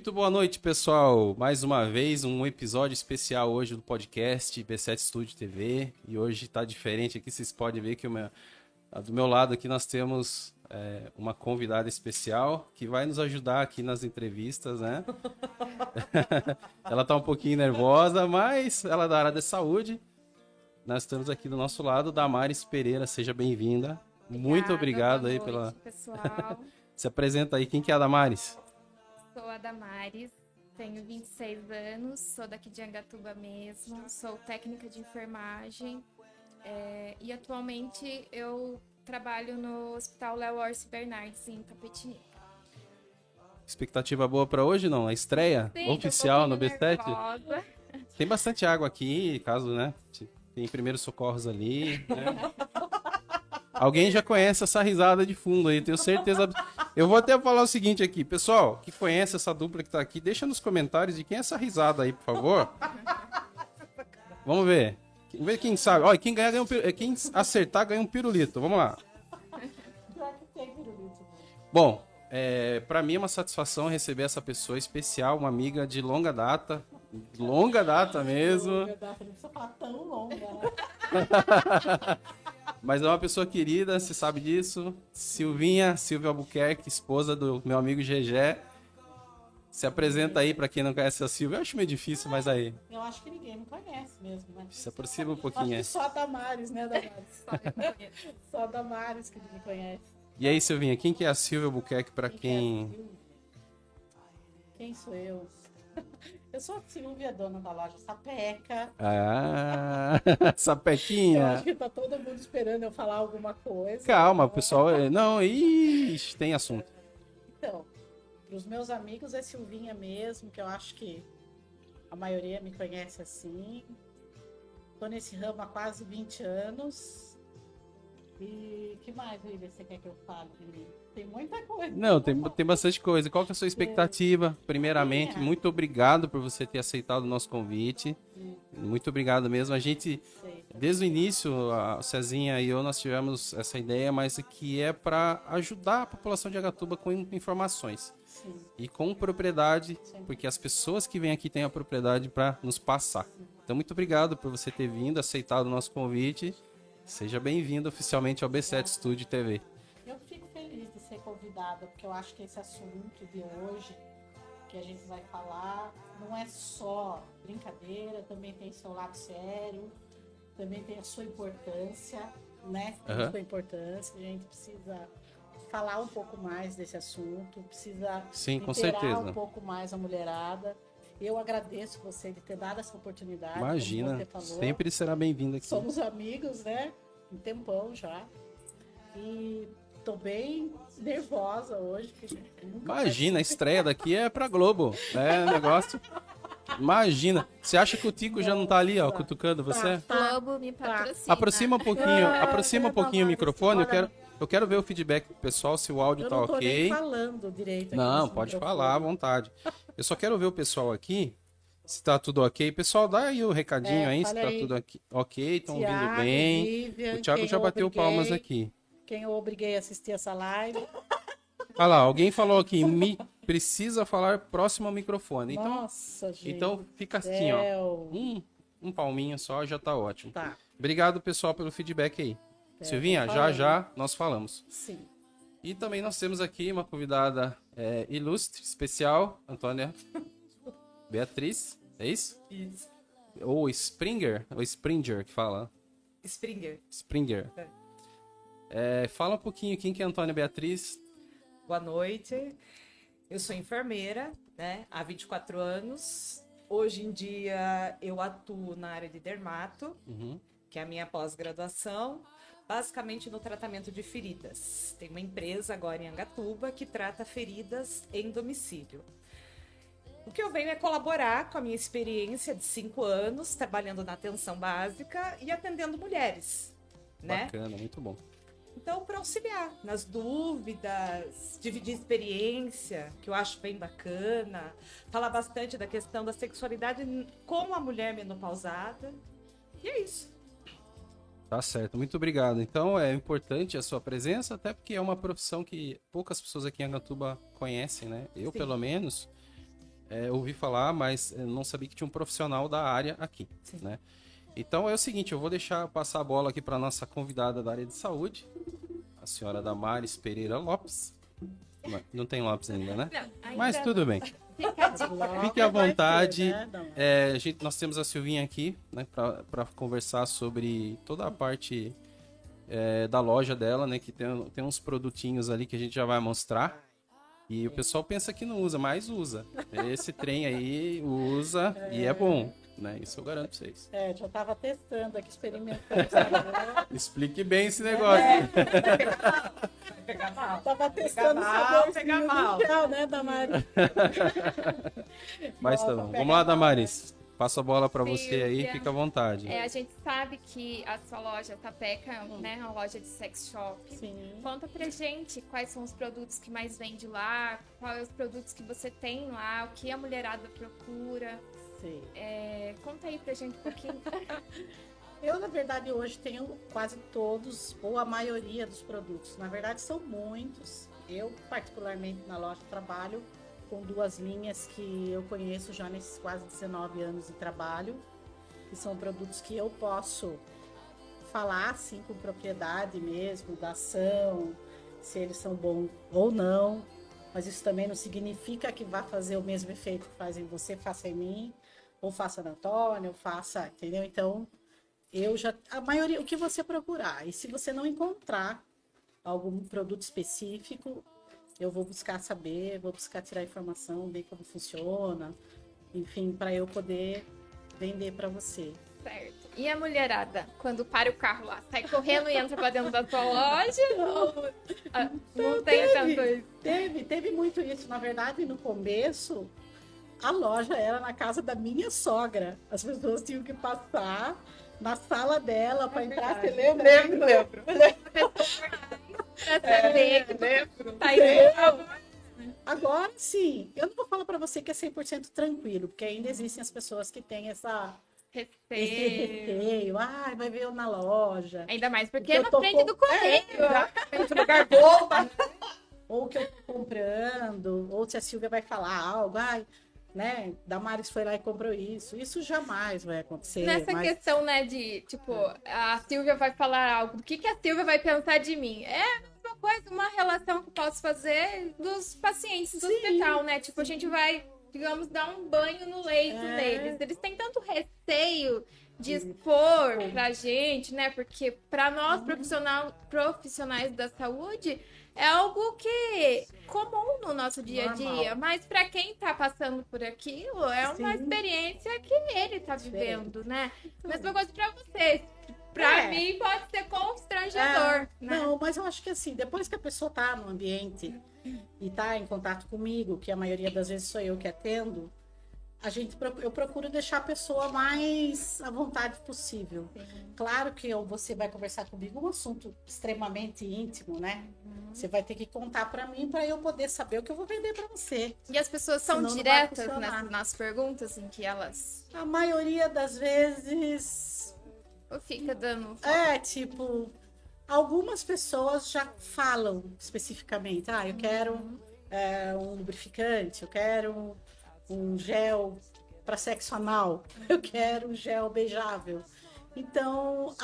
Muito boa noite, pessoal. Mais uma vez, um episódio especial hoje do podcast B7 Studio TV. E hoje está diferente aqui, vocês podem ver que meu, do meu lado aqui nós temos é, uma convidada especial que vai nos ajudar aqui nas entrevistas, né? ela está um pouquinho nervosa, mas ela é da área de saúde. Nós estamos aqui do nosso lado, Damares Pereira, seja bem-vinda. Muito obrigado aí noite, pela. Pessoal. Se apresenta aí, quem que é a Damares? Sou a Damares, tenho 26 anos, sou daqui de Angatuba mesmo, sou técnica de enfermagem é, e atualmente eu trabalho no Hospital Léo Orsi Bernardes, em Tapetininga. Expectativa boa para hoje, não? A estreia Sim, oficial no B7? Nervosa. Tem bastante água aqui, caso, né? Tem primeiros socorros ali. Né? Alguém já conhece essa risada de fundo aí, tenho certeza. Eu vou até falar o seguinte aqui, pessoal, que conhece essa dupla que tá aqui, deixa nos comentários de quem é essa risada aí, por favor. Vamos ver. Vamos ver quem sabe. Olha, quem ganhar ganha um pirulito. Quem acertar ganha um pirulito. Vamos lá. Bom, é, para mim é uma satisfação receber essa pessoa especial, uma amiga de longa data. Longa data mesmo. Longa data, não precisa falar tão longa, né? Mas é uma pessoa querida, você sabe disso. Silvinha, Silvia Albuquerque, esposa do meu amigo Gegé. Se apresenta aí para quem não conhece a Silvia. Eu acho meio difícil, mas aí. Eu acho que ninguém me conhece mesmo, né? Se aproxima um Acho pouquinho. que aí. só a Damares, né, Damares? só a Damares que me conhece. E aí, Silvinha, quem que é a Silvia Albuquerque para que é quem. Quem sou eu? Eu sou a Silvia, dona da loja Sapeca. Ah, Eu sapequinha. acho que tá todo mundo esperando eu falar alguma coisa. Calma, pessoal. é- Não, ixi, tem assunto. Então, pros meus amigos é Silvinha mesmo, que eu acho que a maioria me conhece assim. Tô nesse ramo há quase 20 anos. E que mais, William, você quer que eu fale de mim? Tem muita coisa. Não, tem, tem bastante coisa. Qual que é a sua expectativa? Primeiramente, Minha? muito obrigado por você ter aceitado o nosso convite. Muito obrigado mesmo. A gente, desde o início, a Cezinha e eu, nós tivemos essa ideia, mas que é para ajudar a população de Agatuba com in- informações. Sim. E com propriedade, Sim. porque as pessoas que vêm aqui têm a propriedade para nos passar. Então, muito obrigado por você ter vindo, aceitado o nosso convite. Seja bem-vindo oficialmente ao B7 Studio TV. Eu fico feliz de ser convidada, porque eu acho que esse assunto de hoje que a gente vai falar não é só brincadeira, também tem seu lado sério, também tem a sua importância, né? Tem Aham. a sua importância, a gente precisa falar um pouco mais desse assunto, precisa Sim, com certeza. um pouco mais a mulherada. Eu agradeço você de ter dado essa oportunidade. como Imagina, você falou. sempre será bem-vindo aqui. Somos amigos, né? Um tempão já. E tô bem nervosa hoje. Imagina, a estreia daqui é pra Globo. É negócio. Imagina. Você acha que o Tico já não tá ali, ó, Nossa. cutucando você? Tá. Globo me patrocina. Aproxima um pouquinho, Ah, aproxima um pouquinho o microfone. Eu quero, eu quero ver o feedback do pessoal, se o áudio Eu tá não tô ok. nem falando direito. aqui Não, pode microfone. falar à vontade. Eu só quero ver o pessoal aqui, se tá tudo ok. Pessoal, dá aí o recadinho É, aí, se tá aí. tudo aqui, ok, estão ouvindo bem. Vivian, O Thiago já eu bateu obriguei- palmas aqui. Quem eu obriguei a assistir essa live. Olha lá, alguém falou aqui, me precisa falar próximo ao microfone. Então, Nossa, gente. então fica assim, ó. Um, um palminho só já tá ótimo. Tá. Obrigado, pessoal, pelo feedback aí. É, Silvinha, já já nós falamos. Sim. E também nós temos aqui uma convidada é, ilustre, especial, Antônia Beatriz, é isso? Isso. Ou Springer, ou Springer que fala. Springer. Springer. É, fala um pouquinho quem que é a Antônia Beatriz. Boa noite. Eu sou enfermeira, né? Há 24 anos. Hoje em dia eu atuo na área de dermato, Uhum. que é a minha pós-graduação, basicamente no tratamento de feridas. Tem uma empresa agora em Angatuba que trata feridas em domicílio. O que eu venho é colaborar com a minha experiência de cinco anos trabalhando na atenção básica e atendendo mulheres, né? Bacana, muito bom. Então, para auxiliar nas dúvidas, dividir experiência, que eu acho bem bacana, falar bastante da questão da sexualidade com a mulher menopausada. E é isso. Tá certo, muito obrigado. Então é importante a sua presença, até porque é uma profissão que poucas pessoas aqui em Angatuba conhecem, né? Eu, Sim. pelo menos, é, ouvi falar, mas eu não sabia que tinha um profissional da área aqui, Sim. né? Então é o seguinte, eu vou deixar passar a bola aqui para nossa convidada da área de saúde, a senhora Damares Pereira Lopes. Não- Não tem Lopes ainda, né? Não, ainda Mas tudo bem. fica a dica. Logo Fique à ter, vontade. né? É, gente, nós temos a Silvinha aqui, né, para conversar sobre toda a parte é, da loja dela, né, que tem, tem uns produtinhos ali que a gente já vai mostrar. E o pessoal pensa que não usa, mas usa. Esse trem aí usa e é bom, né? Isso eu garanto pra vocês. É, já tava testando aqui, experimentando. Explique bem esse negócio. Pegar mal. Tava testando o mal, sabor pegar mal. inicial, né, Damari? Mas tá bom. Vamos lá, bola. Damaris. Passo a bola para você aí, fica à vontade. É, a gente sabe que a sua loja Tapeca, né, é uma loja de sex shop. Sim. Conta pra gente quais são os produtos que mais vende lá, quais os produtos que você tem lá, o que a mulherada procura. Sim. É, conta aí pra gente um pouquinho. Eu, na verdade, hoje tenho quase todos, ou a maioria dos produtos. Na verdade, são muitos. Eu, particularmente, na loja, trabalho com duas linhas que eu conheço já nesses quase 19 anos de trabalho. Que são produtos que eu posso falar, assim, com propriedade mesmo, da ação, se eles são bons ou não. Mas isso também não significa que vá fazer o mesmo efeito que faz em você, faça em mim, ou faça na Antônia, ou faça, entendeu? Então, eu já a maioria o que você procurar e se você não encontrar algum produto específico eu vou buscar saber vou buscar tirar informação ver como funciona enfim para eu poder vender para você certo. E a mulherada, quando para o carro lá, sai correndo e entra pra dentro da sua loja? Ou, ah, não tem teve. tanto isso. teve teve muito isso na verdade no começo a loja era na casa da minha sogra as pessoas tinham que passar na sala dela para entrar você lembra Lembro, lembro. Que lembro. tá indo. Agora sim, eu não vou falar para você que é 100% tranquilo, porque ainda existem as pessoas que têm essa, Receio. receio. Ai, vai ver eu na loja. Ainda mais porque Eu é na tô frente com- do correio. Muito lugar bom. Ou que eu tô comprando, ou se a Silvia vai falar algo, ai, né? Damares foi lá e comprou isso. Isso jamais vai acontecer. Nessa mas- questão, né, de, tipo, a Silvia vai falar algo, o que, que a Silvia vai pensar de mim? É a mesma coisa, uma relação que eu posso fazer dos pacientes do Sim, hospital, né? Tipo, a gente vai, digamos, dar um banho no leito É. deles. Eles têm tanto receio de expor pra gente, né? Porque pra nós, profissional, profissionais da saúde, é algo que comum no nosso dia a dia. Mas pra quem tá passando por aquilo, é uma Sim. experiência que ele tá vivendo, né? Mesma coisa pra vocês. Pra É. mim pode ser constrangedor, né? Não, mas eu acho que assim, depois que a pessoa tá no ambiente e tá em contato comigo, que a maioria das vezes sou eu que atendo, a gente eu procuro deixar a pessoa mais à vontade possível. Claro que eu- você vai conversar comigo um assunto extremamente íntimo, né? Uhum. Você vai ter que contar para mim para eu poder saber o que eu vou vender para você. E as pessoas são Senão diretas nas, nas perguntas em que elas A maioria das vezes fica dando. É, tipo, algumas pessoas já falam especificamente, ah, eu quero é, um lubrificante, eu quero um, gel para sexo anal, eu quero um gel beijável. Então,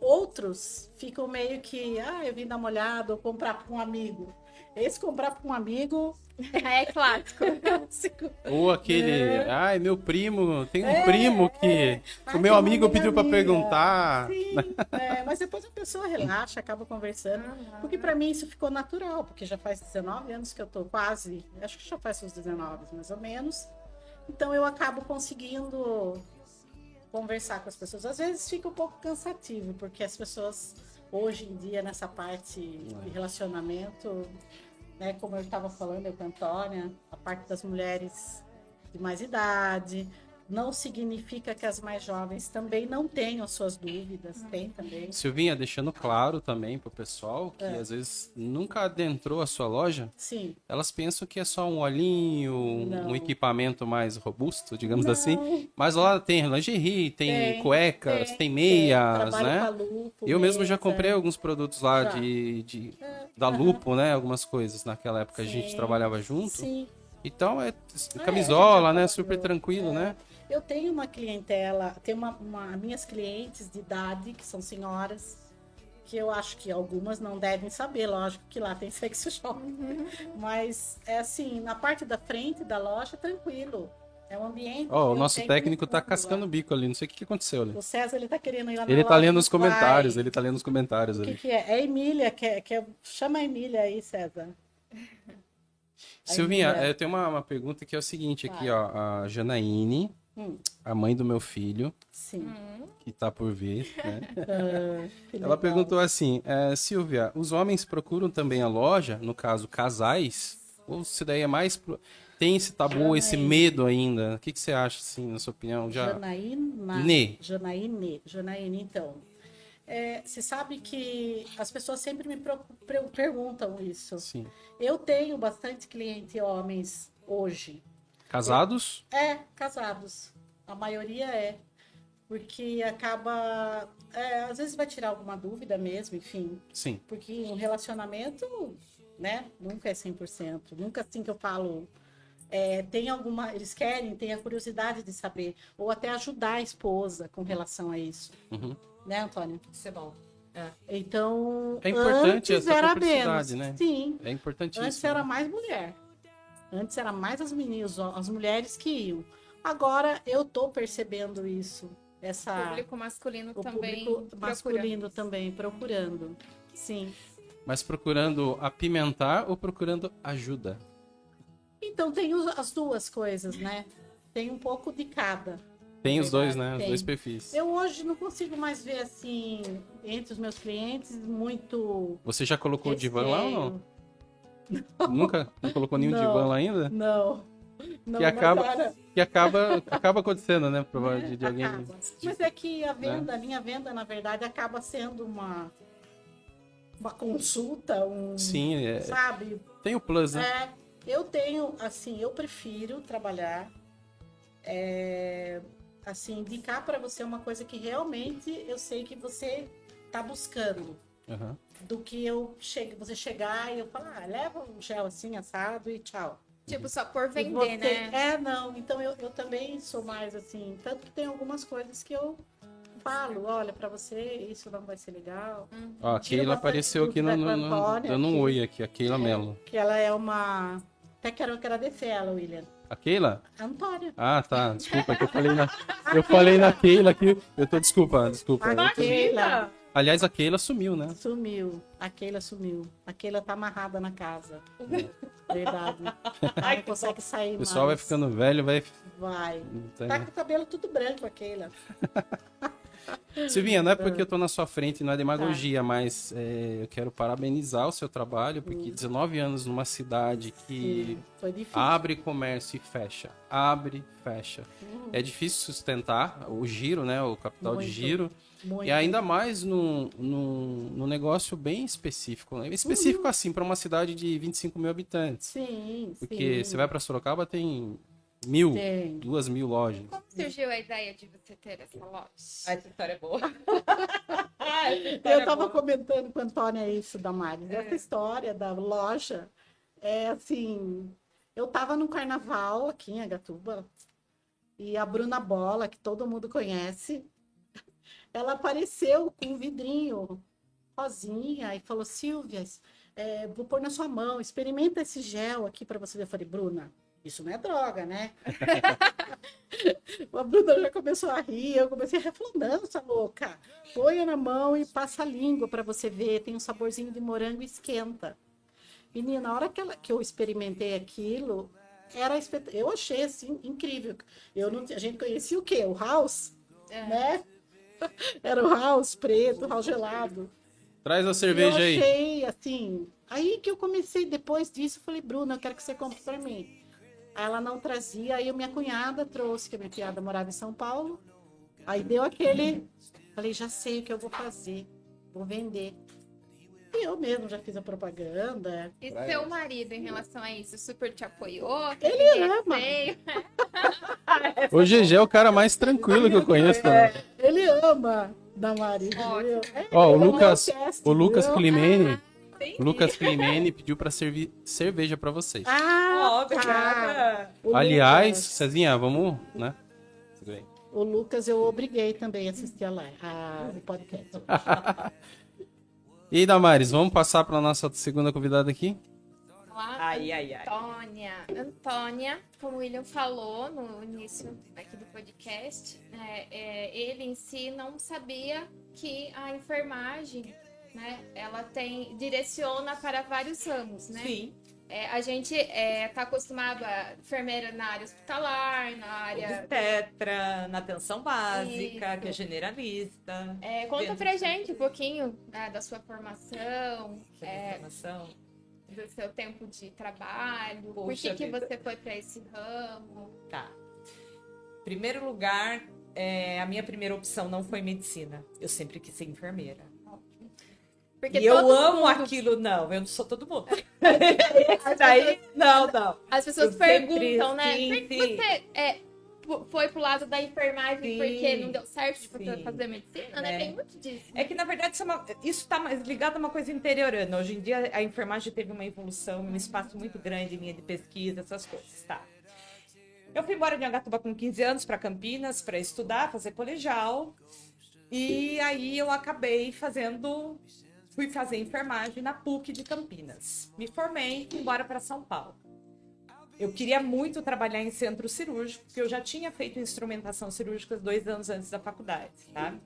outros ficam meio que, ah, eu vim dar uma olhada ou comprar para um amigo. Esse comprar para um amigo, É clássico. Ou aquele, É. ai, meu primo, tem um primo que Ai, o meu amigo pediu pra amiga. perguntar. Sim, é, mas depois a pessoa relaxa, acaba conversando. Porque pra mim isso ficou natural, porque já faz 19 anos que eu tô quase, acho que já faz uns 19 mais ou menos. Então eu acabo conseguindo conversar com as pessoas. Às vezes fica um pouco cansativo, porque as pessoas hoje em dia nessa parte de relacionamento, né, como eu estava falando eu com a Antônia, a parte das mulheres de mais idade, não significa que as mais jovens também não tenham suas dúvidas, tem também. Silvinha, deixando claro também pro pessoal que É. às vezes nunca adentrou a sua loja, Sim. elas pensam que é só um olhinho, um- Não. um equipamento mais robusto, digamos Não. assim. Mas lá tem lingerie, tem, Tem, cuecas, tem, tem, meias, trabalho né? com a Lupo, Eu mesmo já comprei alguns produtos lá Já. de, de- da aham. Lupo, né? Algumas coisas naquela época a gente Sim, trabalhava junto. Sim. Então é camisola, É, né? é, Super tranquilo, né? Eu tenho uma clientela, tenho uma, uma- minhas clientes de idade, que são senhoras, que eu acho que algumas não devem saber, lógico que lá tem sex shop. Mas é assim, na parte da frente da loja, tranquilo. É um ambiente. Ó, o eu nosso técnico tá cascando o bico ali, não sei o que, que aconteceu ali. O César ele tá querendo ir lá na Ele tá loja lendo do os comentários, ele tá lendo os comentários O que, ali. que é? É a Emília, que, é, que é- chama a Emília aí, César. Silvinha, Emília. eu tenho uma, uma pergunta que é o seguinte aqui, Vai. ó. A Janaíne, Hum. a mãe do meu filho, Sim. Que tá por vir, né? Ah, Ela perguntou assim, é, Silvia, os homens procuram também a loja, no caso, casais? Ou se daí é mais... pro- Tem esse tabu, esse Janaíne. medo ainda? O que, que você acha, assim, na sua opinião? Já... Janaína. Ne. Janaíne. Janaíne, então. É, você sabe que as pessoas sempre me perguntam isso. Sim. Eu tenho bastante cliente homens hoje. Casados? É, casados. A maioria é. Porque acaba. é, às vezes vai tirar alguma dúvida mesmo, enfim. Sim. Porque um relacionamento, né, nunca é 100%. Nunca assim que eu falo. é, tem alguma. Eles querem, têm a curiosidade de saber. Ou até ajudar a esposa com relação a isso. Uhum. Né, Antônio? Isso é bom. Então. É importante antes essa era menos. né? Sim. É importantíssimo. Antes era mais mulher. Antes era mais as meninas, as mulheres que iam. Agora eu tô percebendo isso. Essa. público masculino o também. público masculino também procurando. Sim. Mas procurando apimentar ou procurando ajuda? Então tem os- as duas coisas, né? Tem um pouco de cada. Tem os dois, né? Os tem. dois perfis. Eu hoje não consigo mais ver assim entre os meus clientes muito. Você já colocou o divã lá ou não? Nunca? Não colocou nenhum Não. divã lá ainda? Não. Não, Que acaba- era- Que acaba, acaba acontecendo, né? Provavelmente de alguém. Acaba. Mas é que a venda, a minha venda, na verdade, acaba sendo uma uma consulta, um Sim, é, sabe? tem o plus, né? É, eu tenho, assim, eu prefiro trabalhar, é, assim, indicar para você uma coisa que realmente eu sei que você tá buscando, Aham. Do que eu chegue, você chegar e eu falar, ah, leva um gel assim assado e tchau. Tipo, só por vender, você- né? É, não. Então eu, eu também sou mais assim. Tanto que tem algumas coisas que eu falo, olha, pra você isso não vai ser legal. Ó, a Keila apareceu aqui no, no- no- dando um oi aqui, a Keila Mello. Que ela é uma. Até quero agradecer ela, William. A Keila? A Antônia. Ah, tá. Desculpa, que eu falei na. Eu falei na Keila aqui. Eu tô. Desculpa, desculpa. A Eu tô- Keila Aliás, a Keila sumiu, né? sumiu. A Keila sumiu. A Keila tá amarrada na casa. Verdade. Ela não consegue sair O pessoal vai ficando velho, vai. Vai. tem- Tá com o cabelo tudo branco, a Keila. Silvinha, não é porque eu tô na sua frente, não é Tá. demagogia, mas é, eu quero parabenizar o seu trabalho, porque 19 anos numa cidade que Sim, abre comércio e fecha, abre, fecha. É difícil sustentar o giro, né? O capital de Muito. giro. Muito. E ainda mais num, num, num negócio bem específico. Né? Específico assim, para uma cidade de 25 mil habitantes. Sim, Porque sim. você vai para Sorocaba, tem mil, Tem. duas mil lojas. Como surgiu a ideia de você ter essa loja? Ah, essa história é boa. Eu tava comentando com a Antônia isso da Mari. É. Essa história da loja é assim. Eu tava no carnaval aqui em Agatuba e a Bruna Bola, que todo mundo conhece, ela apareceu com um vidrinho rosinha e falou: Silvia, é, vou pôr na sua mão, experimenta esse gel aqui para você ver. Eu falei: Bruna, isso não é droga, né? a Bruna já começou a rir, eu comecei a falar: não, essa louca, põe na mão e passa a língua para você ver, tem um saborzinho de morango e esquenta. Menina, na hora que, ela- que eu experimentei aquilo, era espet... eu achei assim incrível. Eu não, a gente conhecia o quê? O house, É. né? Era o house preto, house gelado. Traz a eu cerveja aí. achei assim. Aí que eu comecei, depois disso, eu falei, Bruna, eu quero que você compre para mim. Aí ela não trazia, aí minha cunhada trouxe, que a minha cunhada morava em São Paulo. Aí deu aquele. Falei, já sei o que eu vou fazer, vou vender. Eu mesmo já fiz a propaganda. E Pra seu ela. marido, em relação a isso, super te apoiou? Ele é ama. O GG é o cara mais tranquilo que eu conheço. né? Ele ama. Ótimo. entendeu? É, Ó, o Lucas, teste, o Lucas? Climene, entendi. Lucas Climene pediu pra servir cerveja pra vocês. Ah, obrigada. O Aliás, Lucas, Cezinha, vamos, né? O Lucas eu obriguei também a assistir a live, a, o podcast. E aí, Damares, vamos passar pra nossa segunda convidada aqui? Olá, Ai, ai, ai. Antônia. Antônia, como o William falou no início aqui do podcast, é, é, ele em si não sabia que a enfermagem, né, ela tem direciona para vários ramos, né? Sim. É, a gente está acostumado a enfermeira na área hospitalar, na área. Obstetra, na atenção básica, Isso. que é generalista. É, conta Dentro pra gente um pouquinho né, da sua formação, é, informação. do seu tempo de trabalho, por Poxa que, que vida. você foi para esse ramo. Tá. Primeiro lugar, é, a minha primeira opção não foi medicina. Eu sempre quis ser enfermeira. Porque e eu amo mundo- aquilo, não, eu não sou todo mundo. Daí, não, não. As pessoas Eu perguntam, né? sim, sim. você é, foi pro lado da enfermagem Sim, porque não deu certo sim. fazer medicina, né? É. Tem muito disso. É que, na verdade, isso, é uma- isso tá mais ligado a uma coisa interiorana. Hoje em dia, a enfermagem teve uma evolução, um espaço muito grande minha de pesquisa, essas coisas, tá? Eu fui embora de Angatuba com 15 anos para Campinas para estudar, fazer colegial. E aí eu acabei fazendo, fui fazer enfermagem na PUC de Campinas. Me formei, fui embora para São Paulo. Eu queria muito trabalhar em centro cirúrgico, porque eu já tinha feito instrumentação cirúrgica dois anos antes da faculdade, tá?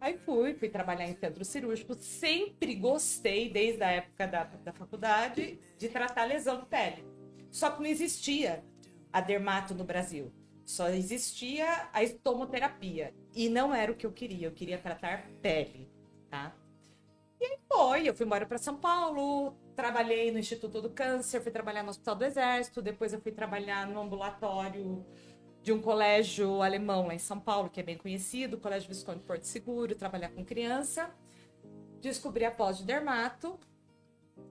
Aí fui, fui trabalhar em centro cirúrgico. Sempre gostei, desde a época da, da faculdade, de tratar lesão de pele. Só que não existia a dermato no Brasil. Só existia a estomoterapia. E não era o que eu queria. Eu queria tratar pele, tá? E aí foi. Eu fui embora para São Paulo. Trabalhei no Instituto do Câncer. Fui trabalhar no Hospital do Exército. Depois eu fui trabalhar no ambulatório de um colégio alemão lá em São Paulo, que é bem conhecido, Colégio Visconde Porto Seguro, trabalhar com criança. Descobri a pós de dermato,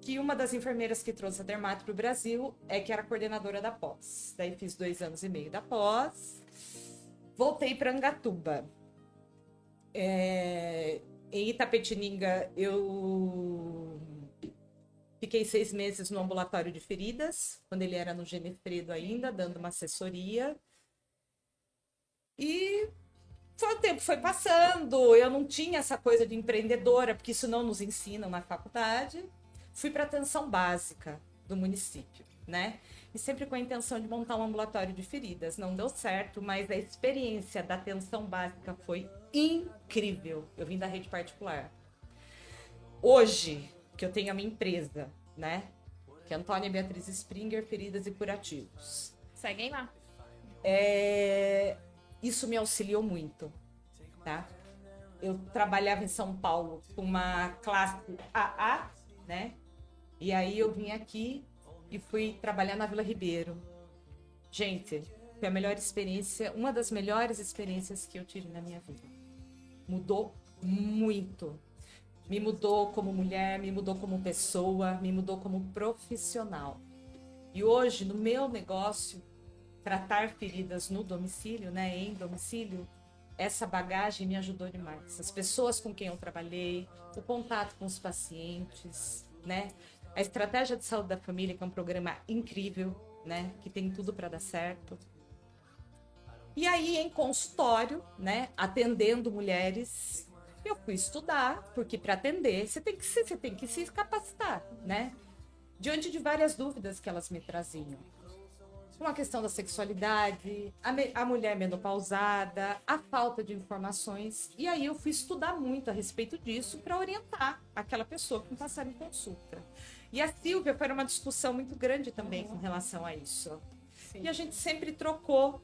que uma das enfermeiras que trouxe a dermato para o Brasil é que era coordenadora da pós. Daí fiz dois anos e meio da pós. Voltei para Angatuba. É, Em Itapetininga, eu fiquei seis meses no ambulatório de feridas, quando ele era no Genefredo ainda, dando uma assessoria. E foi, o tempo foi passando, eu não tinha essa coisa de empreendedora, porque isso não nos ensinam na faculdade. Fui para a atenção básica do município, né? E sempre com a intenção de montar um ambulatório de feridas. Não deu certo, mas a experiência da atenção básica foi incrível. Eu vim da rede particular. Hoje, que eu tenho a minha empresa, né? Que é Antônia Beatriz Springer, Feridas e Curativos. Seguem lá. É, isso me auxiliou muito, tá? Eu trabalhava em São Paulo com uma classe AA, né? E aí eu vim aqui e fui trabalhar na Vila Ribeiro. Gente, foi a melhor experiência, uma das melhores experiências que eu tive na minha vida. Mudou muito. Me mudou como mulher, me mudou como pessoa, me mudou como profissional. E hoje, no meu negócio, tratar feridas no domicílio, né, em domicílio, essa bagagem me ajudou demais. As pessoas com quem eu trabalhei, o contato com os pacientes, né, a estratégia de saúde da família, que é um programa incrível, né, que tem tudo para dar certo. E aí, em consultório, né, atendendo mulheres, eu fui estudar, porque para atender você tem que se, você tem que se capacitar, né? Diante de várias dúvidas que elas me traziam uma questão da sexualidade, a, me- a mulher menopausada, a falta de informações. E aí eu fui estudar muito a respeito disso para orientar aquela pessoa que me passaram em consulta. E a Silvia foi uma discussão muito grande também com relação a isso. E a gente sempre trocou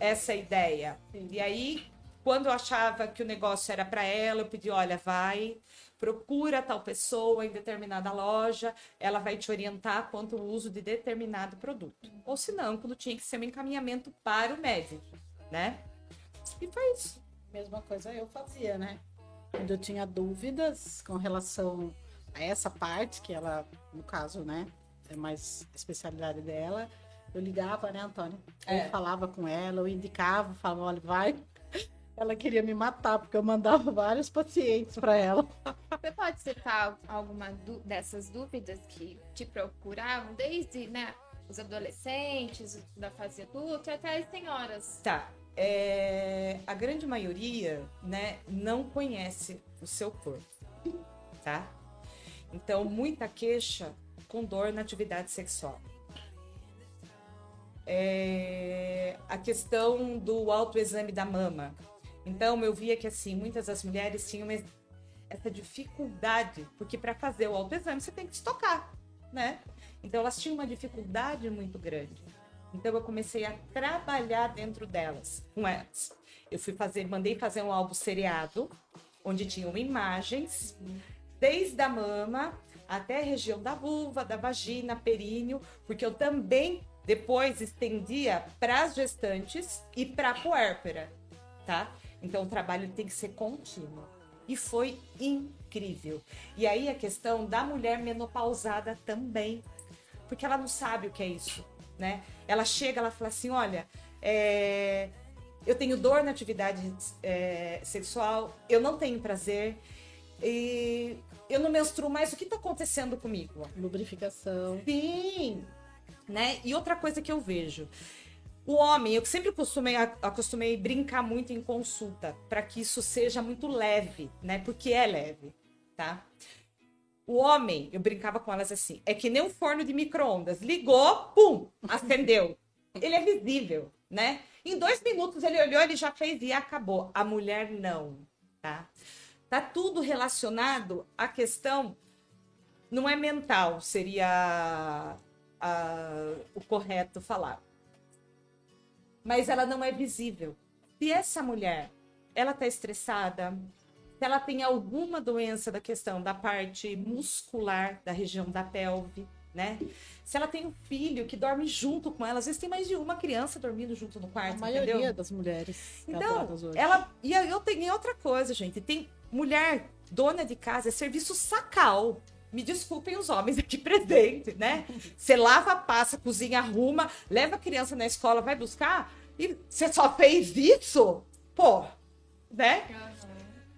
essa ideia. E aí, quando eu achava que o negócio era para ela, eu pedi, olha, vai, procura tal pessoa em determinada loja, ela vai te orientar quanto ao uso de determinado produto. Ou se não, quando tinha que ser um encaminhamento para o médico, né? E foi isso. Mesma coisa eu fazia, né? Quando eu tinha dúvidas com relação essa parte, que ela, no caso, né, é mais especialidade dela, eu ligava, né, Antônia? É. Eu falava com ela, eu indicava, falava, olha, vai, Ela queria me matar, porque eu mandava vários pacientes para ela. Você pode citar alguma dessas dúvidas que te procuravam, desde né, os adolescentes, da fase adulta, até as senhoras? Tá. É, a grande maioria né, não conhece o seu corpo, tá? Então, muita queixa com dor na atividade sexual. É, a questão do autoexame da mama. Então, eu via que assim, muitas das mulheres tinham essa dificuldade, porque para fazer o autoexame você tem que estocar, né? Então, elas tinham uma dificuldade muito grande. Então, eu comecei a trabalhar dentro delas, com elas. Eu fui fazer, mandei fazer um álbum seriado, onde tinham imagens, desde a mama até a região da vulva, da vagina, períneo, porque eu também depois estendia para as gestantes e para a puérpera, tá? Então o trabalho tem que ser contínuo. E foi incrível. E aí a questão da mulher menopausada também, porque ela não sabe o que é isso, né? Ela chega, ela fala assim, olha, é... eu tenho dor na atividade é, sexual, eu não tenho prazer, e eu não menstruo mais, o que está acontecendo comigo? Lubrificação. Sim, né? E outra coisa que eu vejo, o homem, eu sempre costumei, acostumei brincar muito em consulta, para que isso seja muito leve, né? Porque é leve, tá? O homem, eu brincava com elas assim, é que nem um forno de micro-ondas. Ligou, pum, acendeu. Ele é visível, né? Em dois minutos ele olhou, ele já fez e acabou. A mulher não, tá? Tá tudo relacionado à questão, não é mental, seria a, o correto falar. Mas ela não é visível. Se essa mulher, ela tá estressada, se ela tem alguma doença da questão da parte muscular da região da pelve, né? Se ela tem um filho que dorme junto com ela, às vezes tem mais de uma criança dormindo junto no quarto, A maioria entendeu? das mulheres. Então, ela e eu tenho outra coisa, gente. Tem mulher dona de casa é serviço sacal. Me desculpem os homens aqui presentes, né? Você lava, passa, cozinha, arruma, leva a criança na escola, vai buscar e você só fez isso? Pô, né?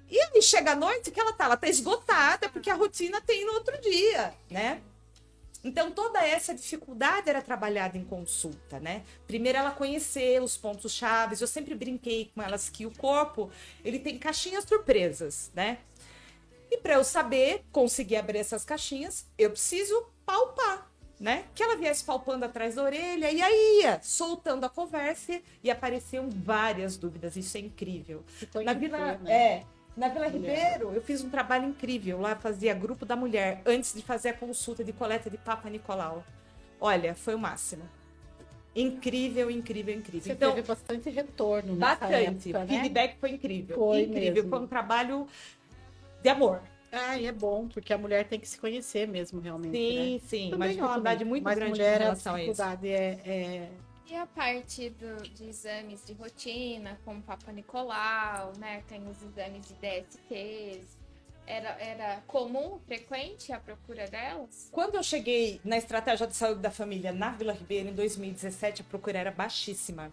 E aí chega a noite que ela tá, ela tá esgotada porque a rotina tem no outro dia, né? Então toda essa dificuldade era trabalhada em consulta, né? Primeiro ela conhecer os pontos chaves. Eu sempre brinquei com elas que o corpo, ele tem caixinhas surpresas, né? E para eu saber conseguir abrir essas caixinhas, eu preciso palpar, né? Que ela viesse palpando atrás da orelha e aí ia soltando a conversa e apareciam várias dúvidas. Isso é incrível. Na Vila, né? é, na Vila Ribeiro, eu fiz um trabalho incrível. Lá fazia grupo da mulher antes de fazer a consulta de coleta de Papa Nicolau. Olha, foi o máximo. Incrível, incrível, incrível. Você então, teve bastante retorno Bastante. Época, o feedback né? foi incrível. Foi incrível. Mesmo. Foi um trabalho de amor. Ah, e é bom, porque a mulher tem que se conhecer mesmo, realmente. Sim, né? sim. Também uma dificuldade muito grande mulher, em relação a a isso. dificuldade é, é... E a parte do, de exames de rotina, como Papa Nicolau, né? Tem os exames de DSTs. Era, era comum, frequente a procura delas? Quando eu cheguei na estratégia de saúde da família na Vila Ribeiro, em 2017, a procura era baixíssima.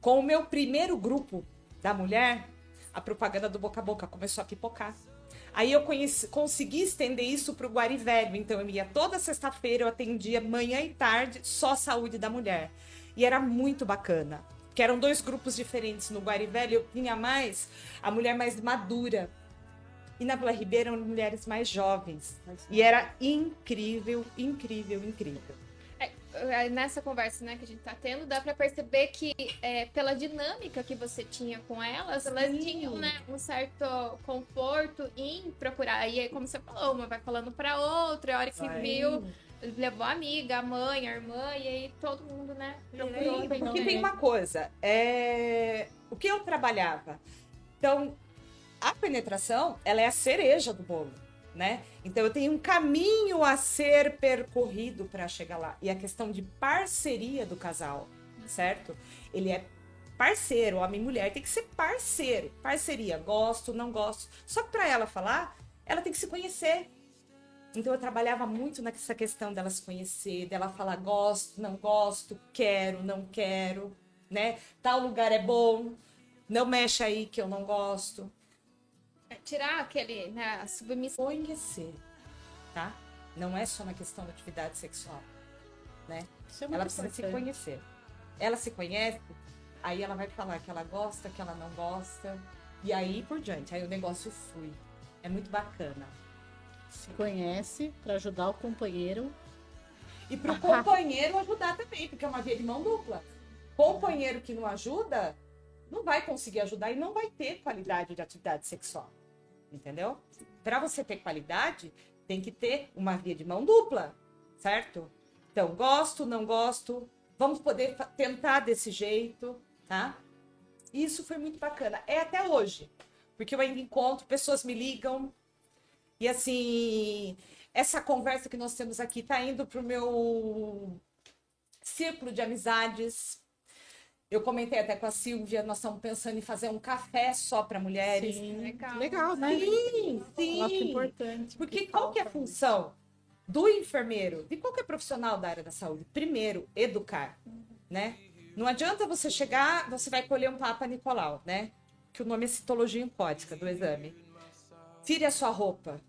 Com o meu primeiro grupo da mulher, a propaganda do boca a boca começou a pipocar. Aí eu conheci, consegui estender isso para o Guari Velho. Então eu ia toda sexta-feira, eu atendia manhã e tarde, só saúde da mulher. E era muito bacana. Que eram dois grupos diferentes. No Guari Velho eu tinha mais a mulher mais madura. E na Vila Ribeira eram mulheres mais jovens. E era incrível, incrível, incrível. É, nessa conversa né, que a gente tá tendo, dá para perceber que é, pela dinâmica que você tinha com elas, elas Sim. tinham né, um certo conforto em procurar. E aí, como você falou, uma vai falando para outra, a hora que Vai. viu, levou a amiga, a mãe, a irmã, e aí todo mundo, né, procurou. Porque tem uma coisa, é... o que eu trabalhava? Então, a penetração, ela é a cereja do bolo, né? Então, eu tenho um caminho a ser percorrido para chegar lá. E a questão de parceria do casal, certo? Ele é parceiro, homem e mulher tem que ser parceiro. Parceria, gosto, não gosto. Só que para ela falar, ela tem que se conhecer. Então eu trabalhava muito nessa questão dela se conhecer, dela falar gosto, não gosto, quero, não quero, né? Tal lugar é bom, Não mexe aí que eu não gosto. É tirar aquele, né, a submissão. Conhecer, tá? Não é só na questão da atividade sexual, né? Isso é muito Ela precisa se conhecer. Ela se conhece, aí ela vai falar que ela gosta, que ela não gosta. E aí por diante, aí o negócio flui. É muito bacana. Se conhece para ajudar o companheiro. E pro companheiro ajudar também, porque é uma via de mão dupla. Companheiro que não ajuda, não vai conseguir ajudar e não vai ter qualidade de atividade sexual. Entendeu? Para você ter qualidade, tem que ter uma via de mão dupla, certo? Então, gosto, não gosto, vamos poder tentar desse jeito, tá? Isso foi muito bacana. É até hoje, porque eu ainda encontro, pessoas me ligam, e assim, essa conversa que nós temos aqui tá indo pro meu círculo de amizades. Eu comentei até com a Silvia, nós estamos pensando em fazer um café só para mulheres. Sim, Legal. legal, né? Sim, Eu acho sim. importante. Porque qual que é a função do enfermeiro, de qualquer profissional da área da saúde? Primeiro, educar, né? Não adianta você chegar, você vai colher um Papa Nicolau, né? Que o nome é citologia empótica do exame. Tire a sua roupa.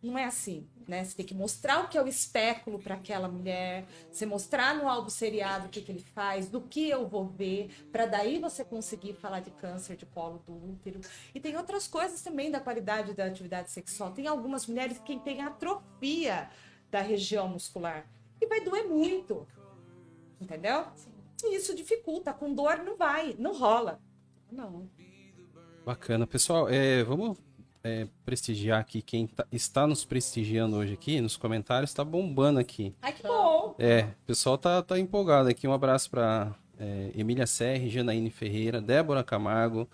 Não é assim, né? Você tem que mostrar o que é o espéculo para aquela mulher, você mostrar no álbum seriado o que, que ele faz, do que eu vou ver, para daí você conseguir falar de câncer de colo do útero. E tem outras coisas também da qualidade da atividade sexual. Tem algumas mulheres que têm atrofia da região muscular e vai doer muito. Entendeu? E isso dificulta. Com dor não vai, não rola. Não. Bacana. Pessoal, é, vamos é, prestigiar aqui quem tá- está nos prestigiando hoje aqui. Nos comentários tá bombando aqui. Ai, que bom! É, o pessoal tá, tá empolgado aqui. Um abraço para Emília Serri, Janaíne Ferreira, Débora Camargo,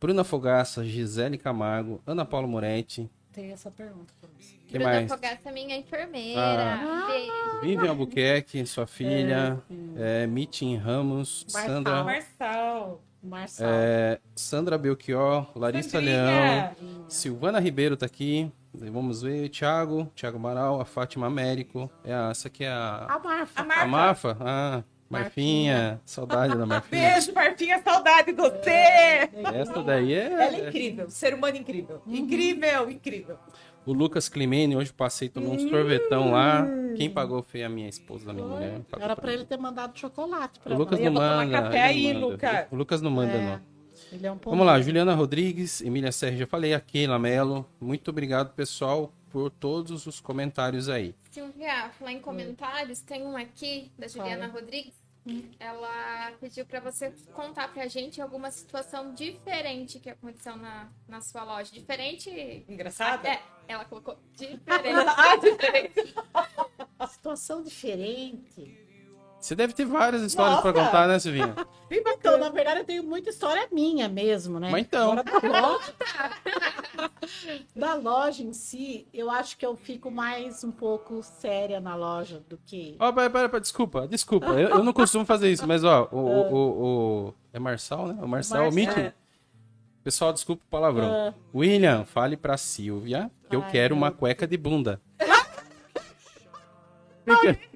Bruna Fogaça, Gisele Camargo, Ana Paula Moretti. Tem essa pergunta pra você. que Bruna mais? Fogaça, minha enfermeira. Ah. Vivian Albuquerque, sua filha. É, Mitin Ramos, Marçal. Sandra, Marçal. Marçal. é, Sandra Belchior, Larissa Sandrinha. Leão, Silvana Ribeiro tá aqui. Vamos ver, Thiago, Thiago Amaral, a Fátima Américo. É a, essa aqui é a, A Marfa. A Marfa. a Marfa. Ah, Marfinha. Saudade da Marfinha. Beijo, Marfinha, saudade de você! Essa daí Ela é é. incrível, ser humano incrível. Incrível, incrível. O Lucas Climene, hoje passei, tomei um sorvetão lá. Quem pagou foi a minha esposa, da minha mulher. pagou Era pra ele ter mandado chocolate pra O Lucas nós. não tomar manda. café ele aí, não manda. Lucas. O Lucas não manda, É. não. Ele é um Vamos lá, Juliana Rodrigues, Emília Serra, já falei, a Keila Mello. Muito obrigado, pessoal, por todos os comentários aí. Silvia, falar em comentários, tem um aqui da Juliana Fala. Ela pediu para você contar pra gente alguma situação diferente que aconteceu na, na sua loja. Diferente. Engraçada? É, ela colocou diferente. ah, diferente. Situação diferente. Você deve ter várias histórias pra contar, né, Silvinha? Então, na verdade, eu tenho muita história minha mesmo, né? Mas então. Agora, da loja, da loja em si, eu acho que eu fico mais um pouco séria na loja do que. Ó, pera, pera, pera, desculpa, desculpa. Eu, eu não costumo fazer isso, mas ó, o. o, o, o- é Marçal, né? O Marçal, o Marçal. Mitch. Pessoal, desculpa o palavrão. Ah. William, fale pra Silvia que eu Ai, quero uma cueca de bunda.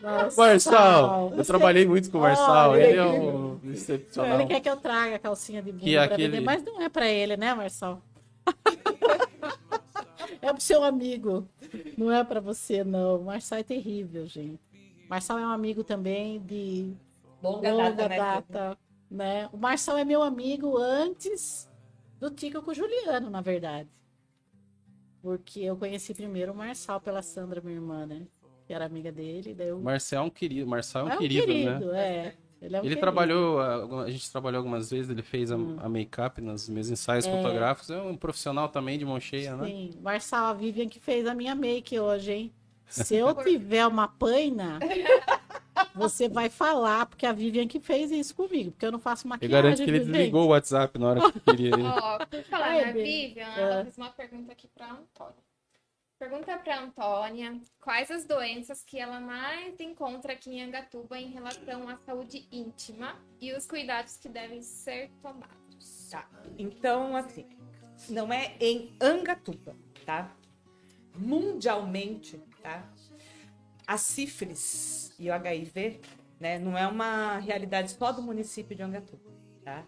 Nossa, Marçal, eu trabalhei muito com o Marçal, Olha, ele é que- um excepcional. Ele quer que eu traga a calcinha de bunda Que aquele- vender, mas não é pra ele, né, Marçal? é pro seu amigo. Não é pra você, não. O Marçal é terrível, gente. Marçal é um amigo também de Longa, longa data, né? data, né? O Marçal é meu amigo antes do Tico com o Juliano, na verdade. Porque eu conheci primeiro o Marçal pela Sandra, minha irmã, né? Que era amiga dele. Daí eu... Marcel é um querido, Marçal é um, é um querido, né? querido, é. Ele é um Ele querido. trabalhou, a a gente trabalhou algumas vezes, ele fez a, Hum. a make-up nos meus ensaios fotográficos. É um profissional também de mão cheia, né? Sim, Marçal, a Vivian que fez a minha make hoje, hein? Se eu tiver uma paina, você vai falar, porque a Vivian que fez isso comigo, porque eu não faço Eu maquiagem. garanto que ele viu, desligou o gente? WhatsApp na hora que queria. ir. Ó, por falar Ai, na. Vivian, É. ela fez uma pergunta aqui pra Antônia. Pergunta pra Antônia quais as doenças que ela mais encontra aqui em Angatuba em relação à saúde íntima e os cuidados que devem ser tomados. Tá. Então, assim, não é em Angatuba, tá? Mundialmente, tá? A sífilis e o HIV, né, não é uma realidade só do município de Angatuba, tá?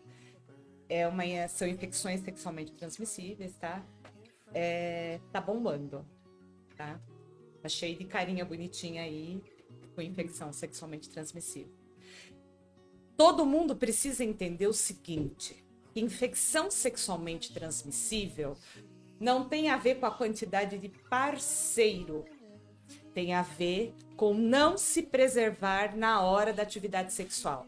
é uma, são infecções sexualmente transmissíveis, tá? É, tá bombando, tá? Tá cheio de carinha bonitinha aí com infecção sexualmente transmissível. Todo mundo precisa entender o seguinte: infecção sexualmente transmissível não tem a ver com a quantidade de parceiro, tem a ver com não se preservar na hora da atividade sexual.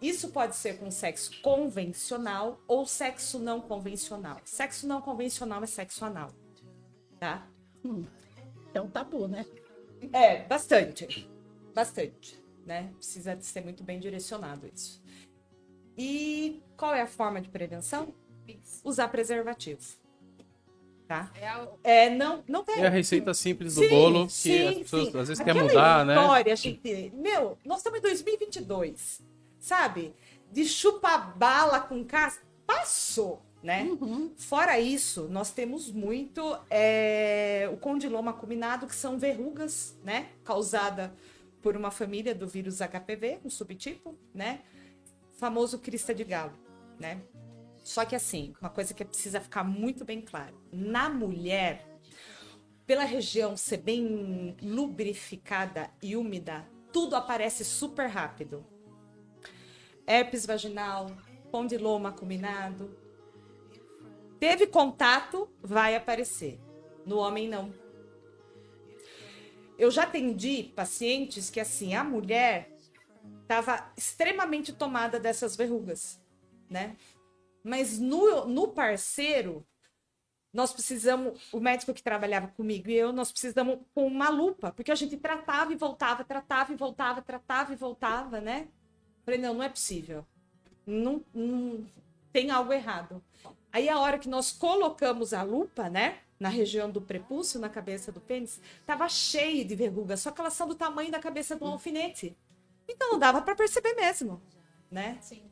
Isso pode ser com sexo convencional ou sexo não convencional. Sexo não convencional é sexo anal, tá? É um tabu, né? É, bastante. Bastante, né? Precisa ser muito bem direcionado isso. E qual é a forma de prevenção? Usar preservativo. Tá? É, não, não tem. É a receita simples do sim, bolo que sim, as pessoas sim. às vezes querem mudar, né? história, né? Gente, meu, nós estamos em 2022, sabe? De chupar bala com casca. Passou, né? Uhum. Fora isso, nós temos muito é, o condiloma acuminado, que são verrugas, né? Causada por uma família do vírus HPV, um subtipo, né? Famoso crista de galo, né? Só que assim, uma coisa que precisa ficar muito bem claro. Na mulher, pela região ser bem lubrificada e úmida, tudo aparece super rápido. Herpes vaginal, condiloma acuminado. Teve contato, vai aparecer. No homem, não. Eu já atendi pacientes que, assim, a mulher estava extremamente tomada dessas verrugas, né? Mas no, no parceiro, nós precisamos, o médico que trabalhava comigo e eu, nós precisamos com uma lupa, porque a gente tratava e voltava, tratava e voltava, tratava e voltava, né? Falei, não, não é possível. Não, não tem algo errado. Aí a hora que nós colocamos a lupa, né? Na região do prepúcio, na cabeça do pênis, tava cheio de verrugas, só que elas são do tamanho da cabeça de um alfinete. Então não dava para perceber mesmo, né? Sim.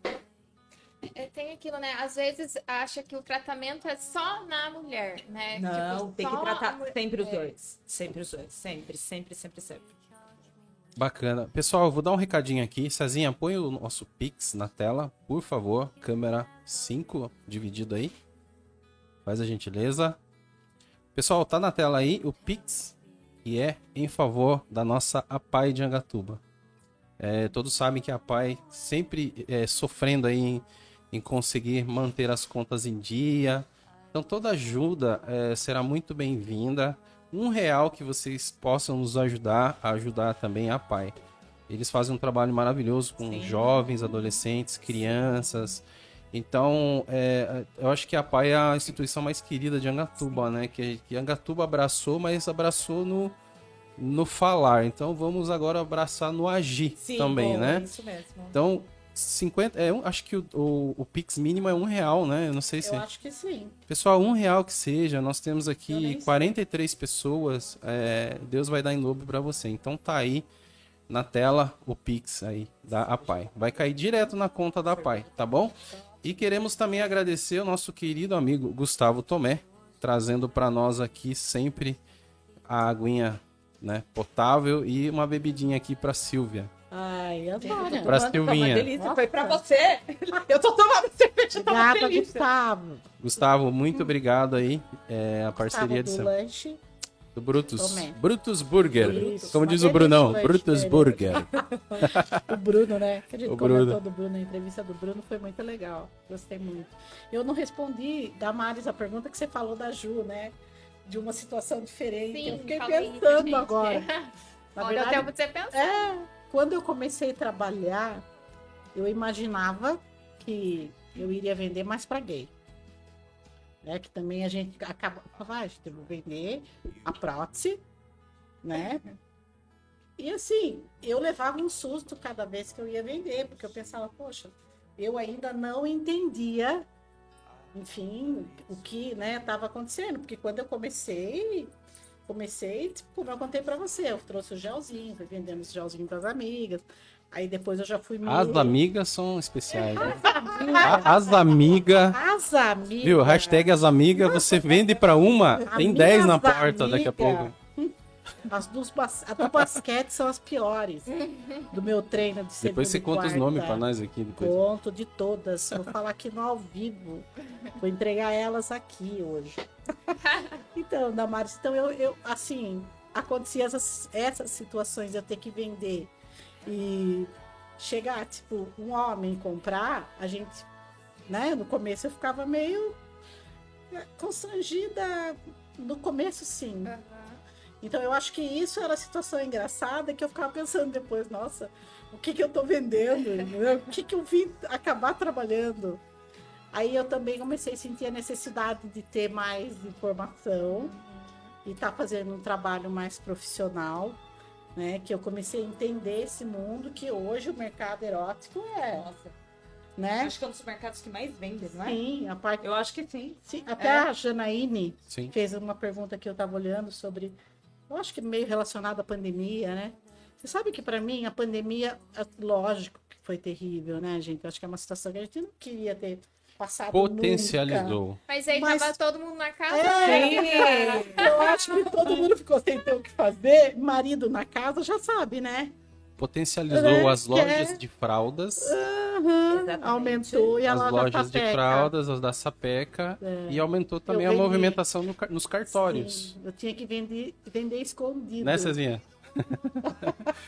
É, tem aquilo, né? Às vezes acha que o tratamento é só na mulher, né? Não, tipo, tem que tratar sempre os é. dois. Sempre os dois. Sempre, sempre, sempre, sempre. Bacana. Pessoal, eu vou dar um recadinho aqui. Cezinha, põe o nosso Pix na tela, por favor. Câmera 5, dividido aí. Faz a gentileza. Pessoal, tá na tela aí o Pix, que é em favor da nossa APAI de Angatuba. É, todos sabem que a APAI sempre é, sofrendo aí em em conseguir manter as contas em dia. Então toda ajuda é, será muito bem-vinda. Um real que vocês possam nos ajudar a ajudar também a Pai. Eles fazem um trabalho maravilhoso com Sim. jovens, adolescentes, crianças. Então, é, eu acho que a PAI é a instituição mais querida de Angatuba, né? Que, que Angatuba abraçou, mas abraçou no, no falar. Então, vamos agora abraçar no agir Sim, também, bom, né? Isso mesmo. Então, 50. É, acho que o, o, o, Pix mínimo é um real, né? Eu não sei se. Eu acho que sim. Pessoal, um real que seja. Nós temos aqui 43 sei. pessoas. É, Deus vai dar em lobo para você. Então tá aí na tela o Pix aí da APAI. Vai cair direto na conta da APAI, tá bom? E queremos também agradecer o nosso querido amigo Gustavo Tomé, trazendo para nós aqui sempre a aguinha né, potável e uma bebidinha aqui para Silvia. Ai, adoro. Pra Silvinha. delícia, foi pra você. Eu tô tomando cerveja, Obrigada, Gustavo. Gustavo, muito obrigado aí. É, a parceria Gustavo do lanche. Do Brutus. Brutus Burger. Isso, Como diz o Brunão, Brutus Burger. o Bruno, né? Que a gente o comentou Bruno. do Bruno, a entrevista do Bruno foi muito legal. Gostei muito. Eu não respondi, Damares, a pergunta que você falou da Ju, né? De uma situação diferente. Sim, eu fiquei pensando isso, agora. Na Olha, verdade, tempo de você pensar. É, quando eu comecei a trabalhar, eu imaginava que eu iria vender mais para gay. Né? Que também a gente acaba. Ah, a gente vou vender a prótese, né? E assim, eu levava um susto cada vez que eu ia vender, porque eu pensava, poxa, eu ainda não entendia, enfim, o que estava né, acontecendo. Porque quando eu comecei, comecei, tipo, como eu contei para você, eu trouxe o gelzinho, fui vendendo os gelzinhos para as amigas. Aí depois eu já fui me... As amigas são especiais. Né? As amigas. As amigas. Viu? Hashtag as amigas, você vende para uma, tem 10 na porta amiga. daqui a pouco. As dos bas... a do basquete são as piores do meu treino de segunda Depois você e conta os nomes pra nós aqui. Depois. Conto de todas. Vou falar aqui no ao vivo. Vou entregar elas aqui hoje. Então, Damares, então eu, eu assim, acontecia essas, essas situações de eu ter que vender e chegar, tipo, um homem comprar, a gente, né, no começo eu ficava meio né, constrangida. No começo, sim. Aham. Então eu acho que isso era a situação engraçada que eu ficava pensando depois, nossa, o que que eu tô vendendo? O que que eu vim acabar trabalhando? Aí eu também comecei a sentir a necessidade de ter mais informação e estar fazendo um trabalho mais profissional, né? Que eu comecei a entender esse mundo que hoje o mercado erótico é, Nossa, né? acho que é um dos mercados que mais vendem, não é? Sim, a parte Eu acho que sim. Sim, até É. a Janaíne Sim. fez uma pergunta que eu estava olhando sobre, eu acho que meio relacionado à pandemia, né? Você sabe que para mim a pandemia, é lógico que foi terrível, né, gente? Eu acho que é uma situação que a gente não queria ter passado nunca. Potencializou. Mas aí Mas- tava todo mundo na casa. É, eu acho que todo mundo ficou sem ter o que fazer. Marido na casa já sabe, né? Potencializou É, as lojas é- de fraldas, Exatamente. aumentou e a as loja lojas de fraldas, as da Sapeca, É. e aumentou também Eu a vendi. movimentação no nos cartórios. Sim, eu tinha que vender, vender escondido. Né, Cezinha?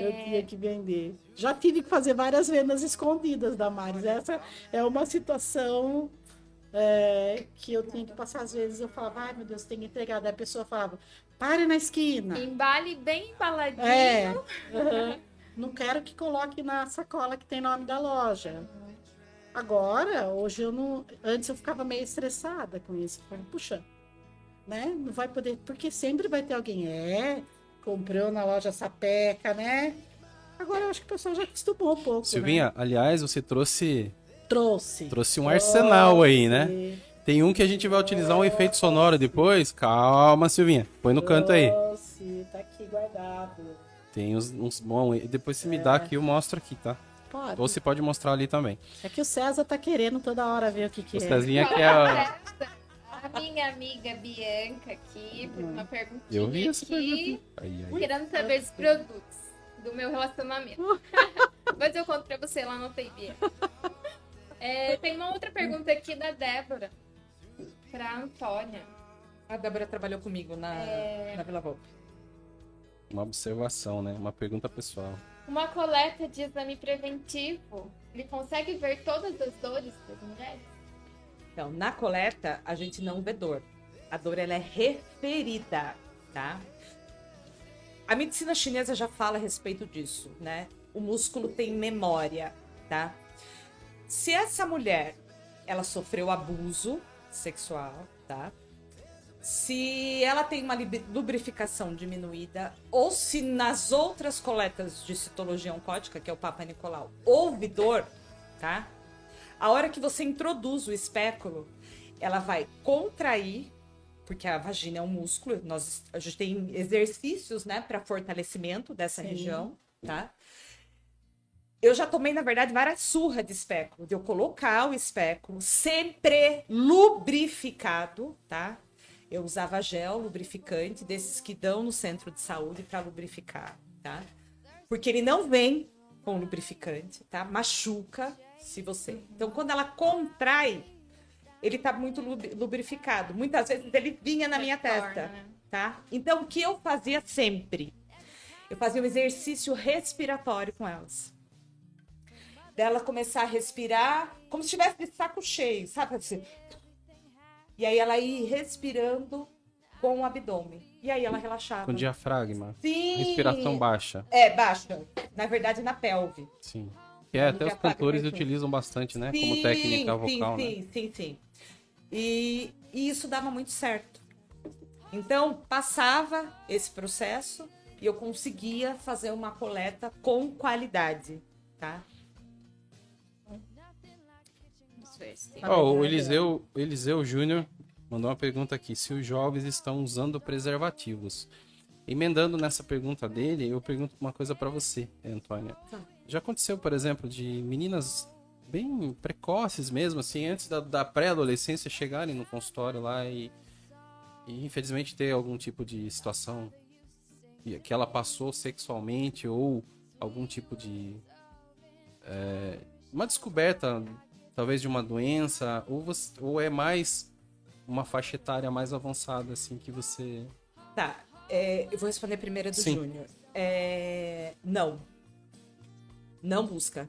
Eu tinha que vender. Já tive que fazer várias vendas escondidas da Maris. Essa é uma situação é, que eu tinha que passar. Às vezes eu falava, ai meu Deus, tem que entregar. Daí a pessoa falava, pare na esquina. Embale bem embaladinho. É. Não quero que coloque na sacola que tem nome da loja. Agora, hoje eu não. Antes eu ficava meio estressada com isso. Falei, Puxa, né? Não vai poder. Porque sempre vai ter alguém. É, comprou na loja Sapeca, né? Agora eu acho que o pessoal já acostumou um pouco. Silvinha, Né? aliás, você trouxe, Trouxe. trouxe um arsenal aí, né? Trouxe, Tem um que a gente vai utilizar um efeito sonoro depois. Calma, Silvinha. Põe no canto aí. Trouxe, tá aqui guardado. Tem uns, uns bons. aí. Depois você me dá aqui, eu mostro aqui, tá? Pode. Ou você pode mostrar ali também. É que o César tá querendo toda hora ver o que, que O é. Cezinha que é a... A minha amiga Bianca aqui, fez uma perguntinha Eu vi essa aqui, pergunta. Aí, aí. querendo saber dos produtos do meu relacionamento. Mas eu conto pra você lá no TB. É, tem uma outra pergunta aqui da Débora, pra Antônia. A Débora trabalhou comigo na, É. na Vila Volpe. Uma observação, né? Uma pergunta pessoal. Uma coleta de exame preventivo, ele consegue ver todas as dores das mulheres? Então, na coleta, a gente não vê dor. A dor ela é referida, tá? A medicina chinesa já fala a respeito disso, né? O músculo tem memória, tá? Se essa mulher ela sofreu abuso sexual, tá? Se ela tem uma lubrificação diminuída, ou se nas outras coletas de citologia oncótica, que é o Papa Nicolau, houve dor, tá? A hora que você introduz o espéculo, ela vai contrair, porque a vagina é um músculo, nós, a gente tem exercícios, né, para fortalecimento dessa Sim. região, tá? Eu já tomei, na verdade, várias surras de espéculo, de eu colocar o espéculo sempre lubrificado, tá? Eu usava gel lubrificante, desses que dão no centro de saúde para lubrificar, tá? Porque ele não vem com lubrificante, tá? Machuca se você. Então, quando ela contrai, ele tá muito lubri- lubrificado. Muitas vezes ele vinha na minha testa, né? tá? Então, o que eu fazia sempre? Eu fazia um exercício respiratório com elas. Dela começar a respirar como se estivesse de saco cheio, sabe? Assim. E aí ela ir respirando com o abdômen. E aí ela relaxava. Com diafragma. Sim. Respiração baixa. É, baixa. Na verdade, na pelve. Sim. Que é, até os cantores perfeito. utilizam bastante, né? Sim, Como técnica sim, vocal, né? Sim, sim, sim. E, e isso dava muito certo. Então, passava esse processo e eu conseguia fazer uma coleta com qualidade, tá? Na Ó, o Eliseu, Eliseu Júnior mandou uma pergunta aqui. Se os jovens estão usando preservativos. Emendando nessa pergunta dele, eu pergunto uma coisa pra você, Antônia. Tá. Já aconteceu, por exemplo, de meninas bem precoces mesmo, assim, antes da, da pré-adolescência chegarem no consultório lá e, e infelizmente ter algum tipo de situação que- que ela passou sexualmente ou algum tipo de é, uma descoberta talvez de uma doença ou, você- ou é mais uma faixa etária mais avançada assim que você Tá, é, eu vou responder primeiro do Sim. Júnior. É, não. Não busca.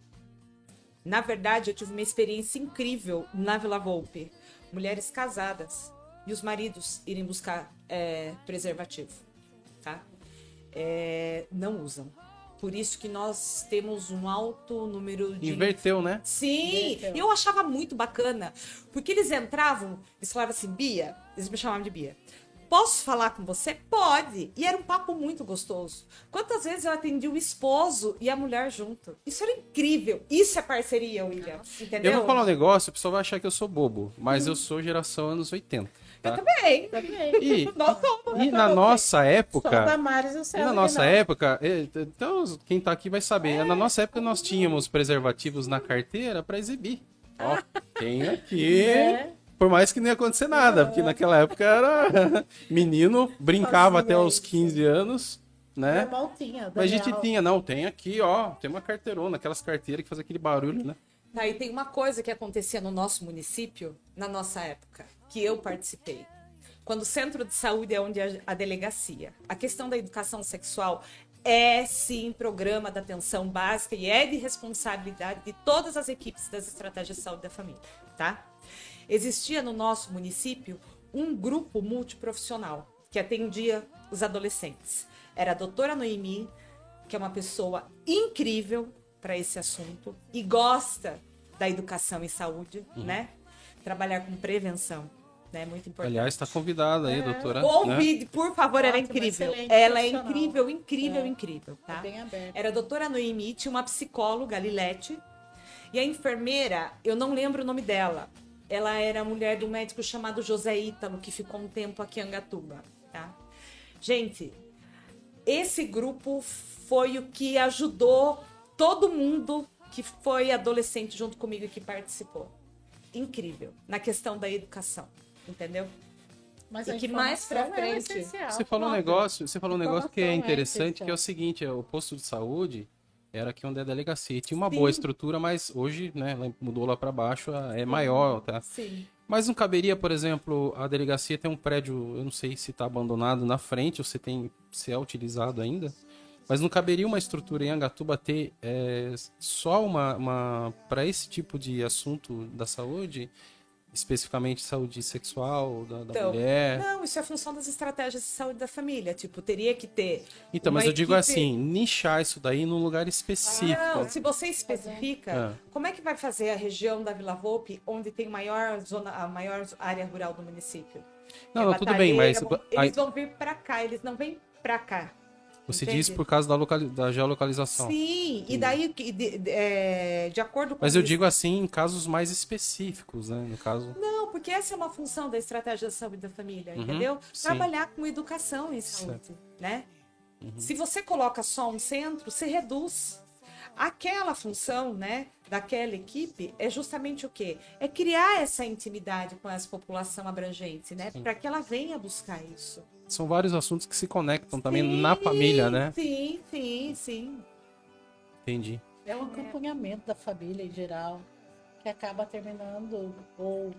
Na verdade, eu tive uma experiência incrível na Vila Volpe. Mulheres casadas e os maridos irem buscar é, preservativo, tá? É, não usam. Por isso que nós temos um alto número de inverteu, né? Sim, Inverteu. eu achava muito bacana, porque eles entravam, eles falavam assim, Bia, eles me chamavam de Bia. Posso falar com você? Pode. E era um papo muito gostoso. Quantas vezes eu atendi o esposo e a mulher junto? Isso era incrível. Isso é parceria, William. Entendeu? Eu vou falar um negócio, o pessoal vai achar que eu sou bobo, mas eu sou geração anos 80. Eu Tá? também. Também. E, Nós somos. e na nossa época, e E na nossa não. época, então quem tá aqui vai saber. Na nossa época nós tínhamos preservativos na carteira pra exibir. Ó, tem aqui. É. Por mais que não ia acontecer nada, porque naquela época era menino, brincava até os 15 anos, né? tinha. Mas a gente tinha, não, tem aqui, ó, tem uma carteirona, aquelas carteiras que fazem aquele barulho, né? Tá, e tem uma coisa que acontecia no nosso município, na nossa época, que eu participei. Quando o centro de saúde é onde a delegacia. A questão da educação sexual é sim programa da atenção básica e é de responsabilidade de todas as equipes das estratégias de saúde da família, tá? Existia no nosso município um grupo multiprofissional que atendia os adolescentes. Era a doutora Noemi, que é uma pessoa incrível para esse assunto e gosta da educação e saúde, né? Trabalhar com prevenção, né? Muito importante. Aliás, tá convidada aí, doutora. né? Convide, por favor, ela é incrível. Ela é incrível, incrível, É. incrível, É tá? bem aberto. Era a doutora Noemi, tinha uma psicóloga, Lilete, e a enfermeira, eu não lembro o nome dela. Ela era mulher um médico chamado José Ítalo, que ficou um tempo aqui em Angatuba, tá? Gente, esse grupo foi o que ajudou todo mundo que foi adolescente junto comigo e que participou. Incrível. Na questão da educação, entendeu? Mas E a que mais pra é frente? essencial, Você falou um negócio, você falou um negócio que é é interessante, que é o seguinte, é, o posto de saúde era aqui onde é a delegacia. Tinha uma Sim. boa estrutura, mas hoje, né, mudou lá para baixo, é maior, tá? Sim. Mas não caberia, por exemplo, a delegacia tem um prédio, eu não sei se está abandonado na frente ou se tem se é utilizado ainda, mas não caberia uma estrutura em Angatuba ter é, só uma, uma para esse tipo de assunto da saúde, especificamente saúde sexual da, da Então, mulher. Não, isso é função das estratégias de saúde da família. Tipo, teria que ter. Então, mas eu digo equipe- assim, nichar isso daí num lugar específico. Não, se você especifica, Ah. como é que vai fazer a região da Vila Volpe, onde tem maior zona, a maior área rural do município? Não, É não, tudo bem, mas Eles vão vir pra cá, eles não vêm pra cá. Você entende? diz por causa da, da geolocalização. Sim, e daí, que- de, de- é, de acordo com Mas eu isso- digo assim em casos mais específicos, né? No caso. Não, porque essa é uma função da estratégia da saúde da família, Uhum, entendeu? sim. Trabalhar com educação em saúde, né? Se você coloca só um centro, você reduz. Aquela função, né, daquela equipe é justamente o quê? É criar essa intimidade com essa população abrangente, né? Para que ela venha buscar isso. São vários assuntos que se conectam também Sim, na família, né? Sim, sim, sim. Entendi. É um acompanhamento da família em geral, que acaba terminando ou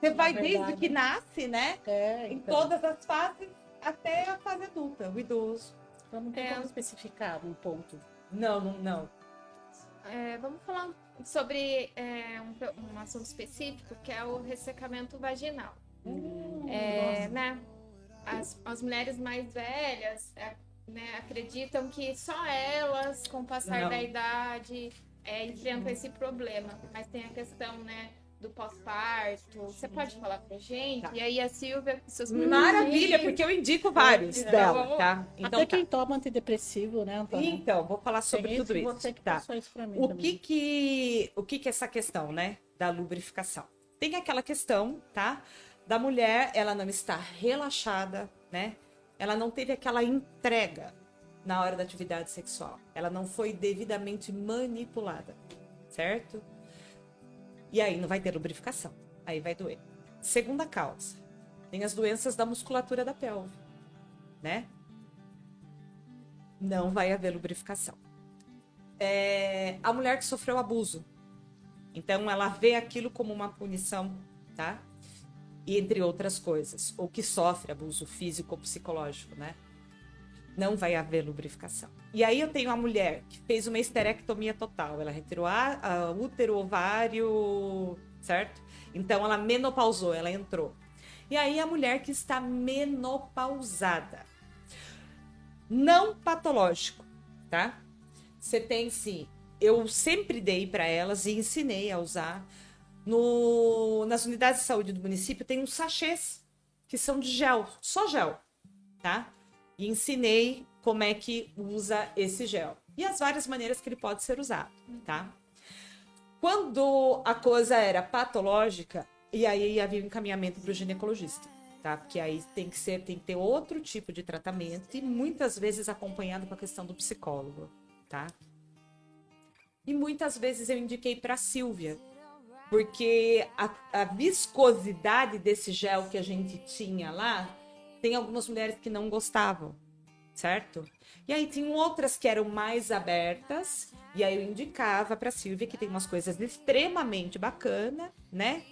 Você vai verdade. desde que nasce, né? é, Em então, todas as fases até a fase adulta, o idoso. então não tem É. como especificar um ponto. Não, não, não. É, vamos falar sobre é, um, um assunto específico, que é o ressecamento vaginal. É, né, as, as mulheres mais velhas é, né, acreditam que só elas, com o passar Não. da idade, é, enfrentam esse problema. Mas tem a questão, né, do pós-parto. Você pode falar pra gente? Tá. E aí a Silvia, seus Maravilha, produtos- porque eu indico vários Então, dela, vamos- tá? Então, Até tá. quem toma antidepressivo, né, Antônio? então vou falar sobre Tem tudo isso. Você que Tá. isso pra mim O também. que que, o que que é essa questão, né, da lubrificação? Tem aquela questão, tá? Da mulher, ela não está relaxada, né? Ela não teve aquela entrega na hora da atividade sexual. Ela não foi devidamente manipulada, certo? E aí não vai ter lubrificação. Aí vai doer. Segunda causa, tem as doenças da musculatura da pelve, né? Não vai haver lubrificação. É, a mulher que sofreu abuso, então ela vê aquilo como uma punição, tá? Entre outras coisas, ou que sofre abuso físico ou psicológico, né? Não vai haver lubrificação. E aí eu tenho a mulher que fez uma esterectomia total. Ela retirou a, a útero, ovário, certo? Então ela menopausou, ela entrou. E aí a mulher que está menopausada. Não patológico, tá? Você tem sim. Eu sempre dei para elas e ensinei a usar. No, nas unidades de saúde do município tem uns sachês que são de gel, só gel, tá? E ensinei como é que usa esse gel e as várias maneiras que ele pode ser usado, tá? Quando a coisa era patológica, e aí havia um encaminhamento para o ginecologista, tá? Porque aí tem que ser, tem que ter outro tipo de tratamento e muitas vezes acompanhado com a questão do psicólogo, tá? E muitas vezes eu indiquei para Silvia, porque a, a, viscosidade desse gel que a gente tinha lá, tem algumas mulheres que não gostavam, certo? E aí tinham outras que eram mais abertas e aí eu indicava para Silvia que tem umas coisas extremamente bacana, né?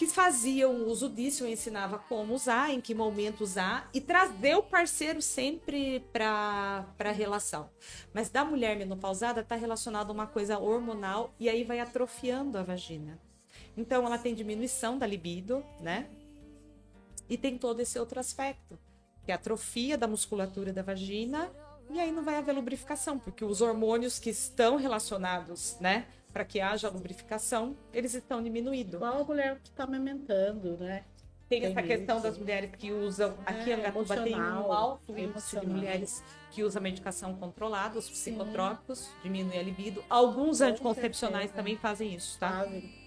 Que faziam uso disso, eu ensinava como usar, em que momento usar e trazer o parceiro sempre para a relação. Mas da mulher menopausada está relacionado a uma coisa hormonal e aí vai atrofiando a vagina. Então ela tem diminuição da libido, né? E tem todo esse outro aspecto, que é a atrofia da musculatura da vagina e aí não vai haver lubrificação, porque os hormônios que estão relacionados, né, para que haja lubrificação, eles estão diminuindo. Igual a mulher que está amamentando, né? Tem, tem essa questão isso. das mulheres que usam. Aqui é, em Angatuba tem um alto índice de mulheres que usam medicação controlada, os psicotrópicos, Sim. diminui a libido. Alguns Com anticoncepcionais certeza. também fazem isso, tá? Fazem.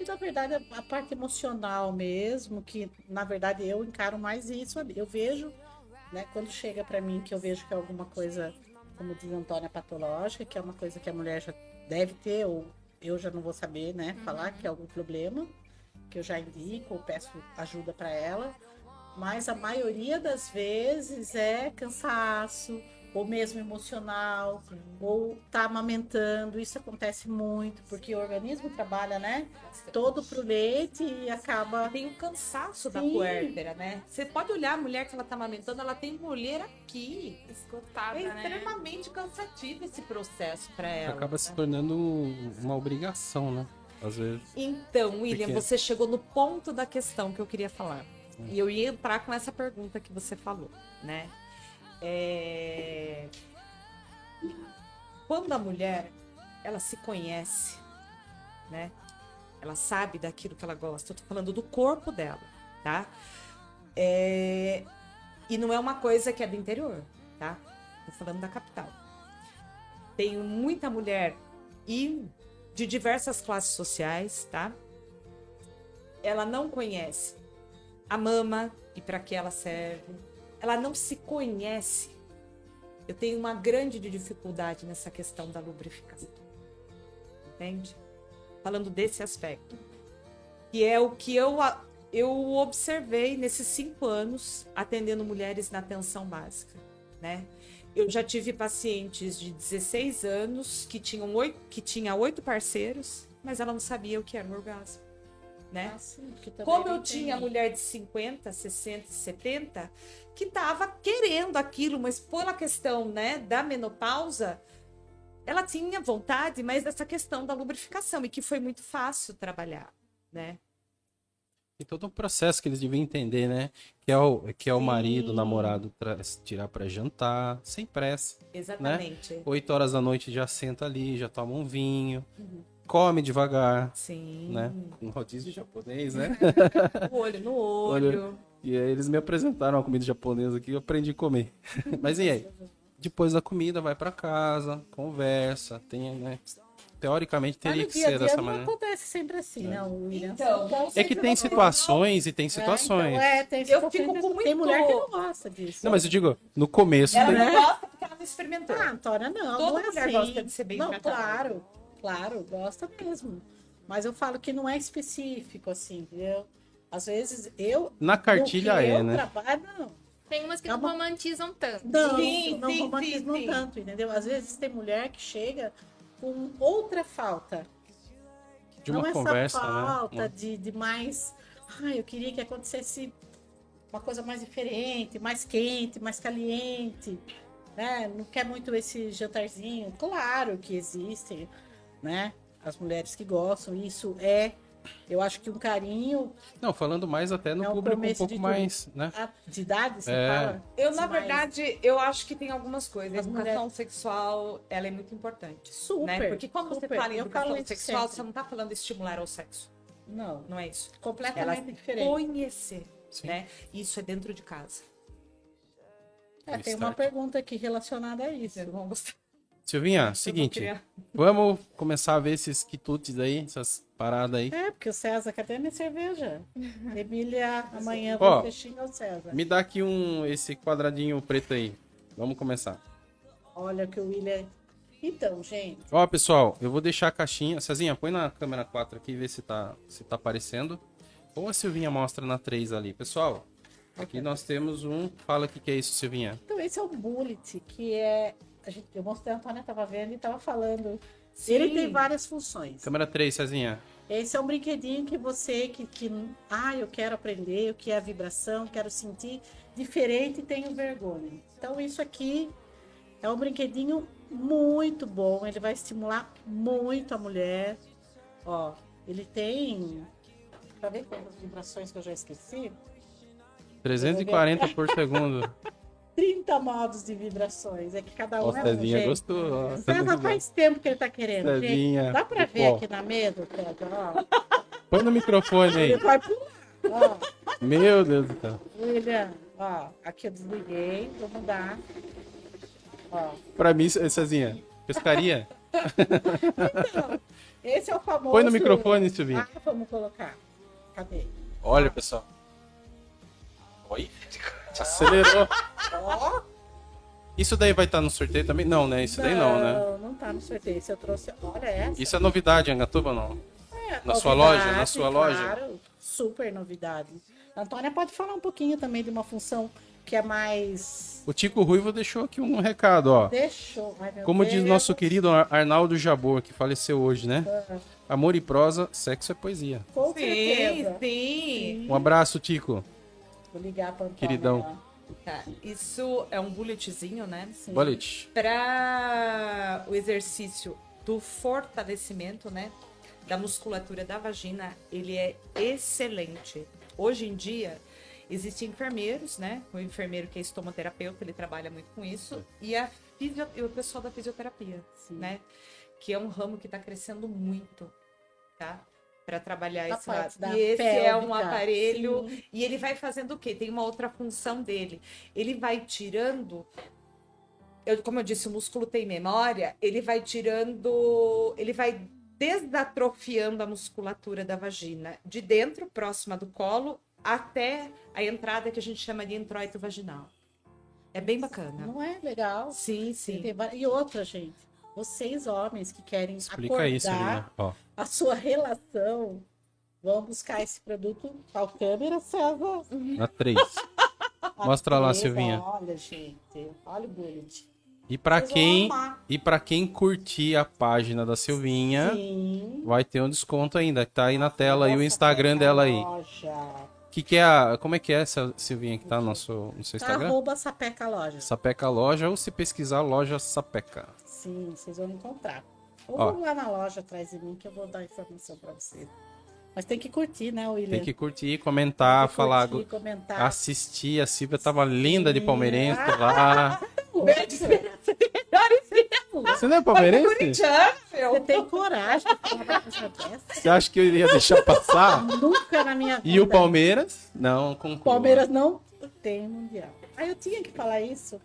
E na verdade a parte emocional mesmo, que na verdade eu encaro mais isso, eu vejo né? Quando chega para mim que eu vejo que é alguma coisa, como diz Antônia, patológica, que é uma coisa que a mulher já deve ter, ou eu já não vou saber, né? Falar que é algum problema, que eu já indico ou peço ajuda para ela. Mas a maioria das vezes é cansaço, ou mesmo emocional, Sim. ou tá amamentando. Isso acontece muito, porque o organismo trabalha, né? Bastante. Todo pro leite e acaba. Tem o um cansaço Sim. da puérpera, né? Você pode olhar a mulher que ela tá amamentando, ela tem mulher aqui. Esgotada. É né? extremamente cansativo esse processo para ela. Acaba né? se tornando uma obrigação, né? Às vezes. Então, William, porque... você chegou no ponto da questão que eu queria falar. É. E eu ia entrar com essa pergunta que você falou, né? É... Quando a mulher ela se conhece, né? Ela sabe daquilo que ela gosta. Eu tô falando do corpo dela, tá? É... E não é uma coisa que é do interior, tá? Tô falando da capital. Tenho muita mulher e de diversas classes sociais, tá? Ela não conhece a mama e para que ela serve, ela não se conhece. Eu tenho uma grande dificuldade nessa questão da lubrificação. Entende? Falando desse aspecto. Que é o que eu, eu observei nesses cinco anos atendendo mulheres na atenção básica. Né? Eu já tive pacientes de 16 anos que tinham oito, que tinha oito parceiros, mas ela não sabia o que era um orgasmo né? Ah, sim, Como eu tinha mulher de 50, 60, 70 que estava querendo aquilo, mas pela questão, né, da menopausa, ela tinha vontade, mas dessa questão da lubrificação e que foi muito fácil trabalhar, né? E todo um processo que eles deviam entender, né? Que é o, que é o marido, o namorado tirar para jantar, sem pressa. Né? Exatamente. Né? Oito horas da noite já senta ali, já toma um vinho. Uhum come devagar. Sim. Né? Um rodízio japonês, né? o olho no olho. olho. E aí eles me apresentaram a comida japonesa aqui, eu aprendi a comer. Mas e aí? Depois da comida, vai para casa, conversa, tem, né? Teoricamente teria que ser dessa maneira. Não acontece sempre assim, é. não, William. Então, é que tem situações e tem situações. É, então, é, tem eu fico com muito... Tem mulher que não gosta disso. Não, mas eu digo, no começo... Ela tem... não gosta porque ela não experimentou. Ah, Antônia, não. Toda não é mulher assim. gosta de ser bem Não, tratada. claro. Claro, gosta mesmo. Mas eu falo que não é específico, assim, entendeu? Às vezes eu. Na cartilha é, eu né? Trabalho, não. Tem umas que É não uma- romantizam tanto. Não, Sim, não sim, romantizam sim, sim. tanto, entendeu? Às vezes tem mulher que chega com outra falta. De uma não conversa, essa falta né? de, de mais. Ai, eu queria que acontecesse uma coisa mais diferente, mais quente, mais caliente. Né? Não quer muito esse jantarzinho. Claro que existem, né? As mulheres que gostam. Isso é, eu acho que um carinho Não, falando mais até no É o público um pouco mais, né? a- de idade, você É. fala. Eu, na mais- verdade, eu acho que tem algumas coisas. A educação sexual, ela é muito importante. Super. né? Porque quando você super. fala em Eu educação sexual, sempre. você não tá falando de estimular ao sexo. Não, Não é isso. completamente Ela diferente. conhecer, Sim. né? Isso é dentro de casa. É, tem Start. uma pergunta aqui relacionada a isso. Gostar. Silvinha, seguinte, vamos começar a ver esses quitutes aí, essas paradas aí. É, porque o César, cadê minha cerveja? Emília, amanhã Ó. vou peixinho ao César. Me dá aqui um, esse quadradinho preto aí. Vamos começar. Olha que o William. Então, gente, Ó, pessoal, eu vou deixar a caixinha. Cezinha, põe na câmera 4 aqui e vê se tá, se tá aparecendo. Ou a Silvinha mostra na 3 ali. Pessoal, aqui nós temos um. Fala o que, que é isso, Silvinha. então esse é o bullet, que é. A gente, eu mostrei, a Antônia estava vendo e estava falando. Sim. Ele tem várias funções. Câmera 3, Cezinha. Esse é um brinquedinho que você que, que ah, eu quero aprender, o que é a vibração, quero sentir diferente e tenho vergonha. Então isso aqui é um brinquedinho muito bom, ele vai estimular muito a mulher. Ó, ele tem Pra ver quantas vibrações que eu já esqueci, 340 por segundo. 30 modos de vibrações. É que cada um Ó, é um, Cezinha gente. gostou. César, faz tempo que ele tá querendo. gente. Cezinha. Dá pra ver Ó, aqui na mesa, César? Ó. Põe no microfone Ele aí. vai pular. Ó. Meu Deus do céu. William, ó, aqui eu desliguei, vou mudar. Ó, Pra mim, Cezinha, pescaria? esse é o famoso. Põe no microfone, Silvinha. Ah, vamos colocar. Cadê? Olha, pessoal. Oi? Acelerou. Ó, Isso daí vai estar no sorteio também? Não, né? Isso daí não, né? Não, não tá no sorteio. Esse eu trouxe. Olha essa. Isso é novidade, Angatuba, não? É, na sua loja? Na novidade, sua loja? Claro, super novidade. A Antônia pode falar um pouquinho também de uma função que é mais. O Tico Ruivo deixou aqui um recado, ó. Deixou. Ai, Como diz Deus. nosso querido Ar- Arnaldo Jabor, que faleceu hoje, né? Ah, Amor e prosa, sexo é poesia. Com Sim, certeza. sim. Um abraço, Tico. Vou ligar pra Antônia. Queridão. Tá, Isso é um bulletzinho, né? Sim. Bullet. Para o exercício do fortalecimento, né? Da musculatura da vagina, ele é excelente. Hoje em dia, existem enfermeiros, né? O enfermeiro que é estomoterapeuta, ele trabalha muito com isso. E, a fisio- e o pessoal da fisioterapia, Sim. né? Que é um ramo que está crescendo muito, tá? Para trabalhar esse lado. da E esse é um pélvica, aparelho sim. e ele vai fazendo o quê? Tem uma outra função dele. Ele vai tirando. Eu, como eu disse, o músculo tem memória, ele vai tirando. Ele vai desatrofiando a musculatura da vagina, de dentro, próxima do colo, até a entrada que a gente chama de introito vaginal. É bem bacana. Não é legal? Sim, sim. E outra, gente. Vocês, homens que querem Explica acordar isso, a sua relação, vão buscar esse produto. Qual câmera, César? Na 3. Mostra lá, Beleza, Silvinha. Olha, gente. Olha o bullet. E vão quem e para quem curtir a página da Silvinha, Sim. vai ter um desconto ainda, que tá aí na tela aí o Instagram essa dela aí. Loja. Que que é a, como é que é essa Silvinha que tá no nosso no seu Tá, Instagram? arroba Sapeca Loja. Sapeca Loja ou se pesquisar loja Sapeca. Sim, vocês vão encontrar. Ou Ó. vão lá na loja atrás de mim que eu vou dar informação pra vocês. Mas tem que curtir, né, William? Tem que curtir, comentar, Tem que falar, curtir, comentar. assistir. A Silvia tava linda de Sim. palmeirense lá. Você Você não é palmeirense? Corintiano, meu. tem coragem? Você acha que eu iria deixar passar? Nunca na minha vida. E o Palmeiras? Não, conclua. Palmeiras não tem mundial. Ah, eu tinha que falar isso.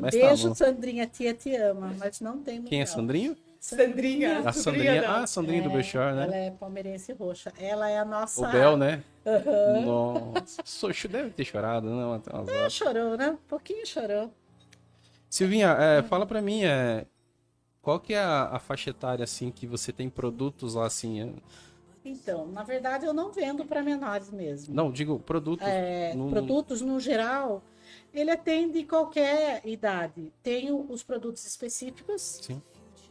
Mas tá Beijo, bom. Sandrinha, tia te ama, mas não tem mundial. Quem é Sandrinho? Sandrinha. A Sandrinha. Ah, a Sandrinha do Belchor, né? Ela é palmeirense roxa. Ela é a nossa. O Bel, né? Nossa, Soxo deve ter chorado, não? Até umas horas. chorou, né? Um pouquinho chorou. Silvinha, é, fala pra mim, é, qual que é a, a faixa etária, assim, que você tem produtos lá, assim? é? Então, na verdade, eu não vendo para menores mesmo. Não, digo produto. É, no- Produtos, no geral, ele atende qualquer idade. Tem os produtos específicos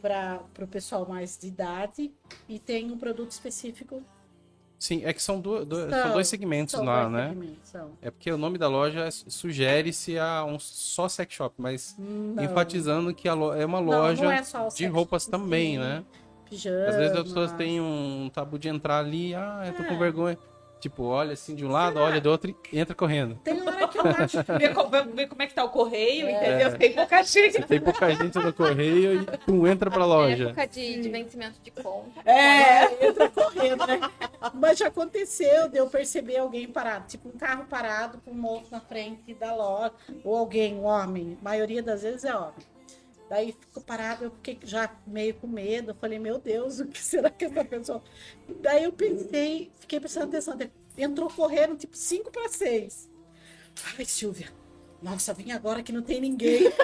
para o pessoal mais de idade e tem um produto específico. Sim, é que são, do- do- São- são dois segmentos são lá, dois né? segmentos. É porque o nome da loja sugere-se a um só sex shop, mas Não. enfatizando que a é uma Não, loja não é só o de roupas também, Sim, né? Pijama. Às vezes as pessoas têm um tabu de entrar ali, ah, eu tô com É. vergonha. Tipo, olha assim de um lado, olha do outro e entra correndo. Tem hora que eu acho Ver, co- ver- como é que tá o correio, entendeu? Tem pouca gente. Você tem pouca gente no correio e pum, entra pra É loja. época de, de vencimento de conta. É, entra correndo, né? Mas já aconteceu de eu perceber alguém parado, tipo um carro parado com um moço na frente da loja, ou alguém, um homem, a maioria das vezes é homem. Daí ficou parado, eu fiquei já meio com medo, eu falei, meu Deus, o que será que essa pessoa. Daí eu pensei, fiquei prestando atenção, entrou correndo, tipo, 5 para 6. Ai, Silvia, nossa, vim agora que não tem ninguém.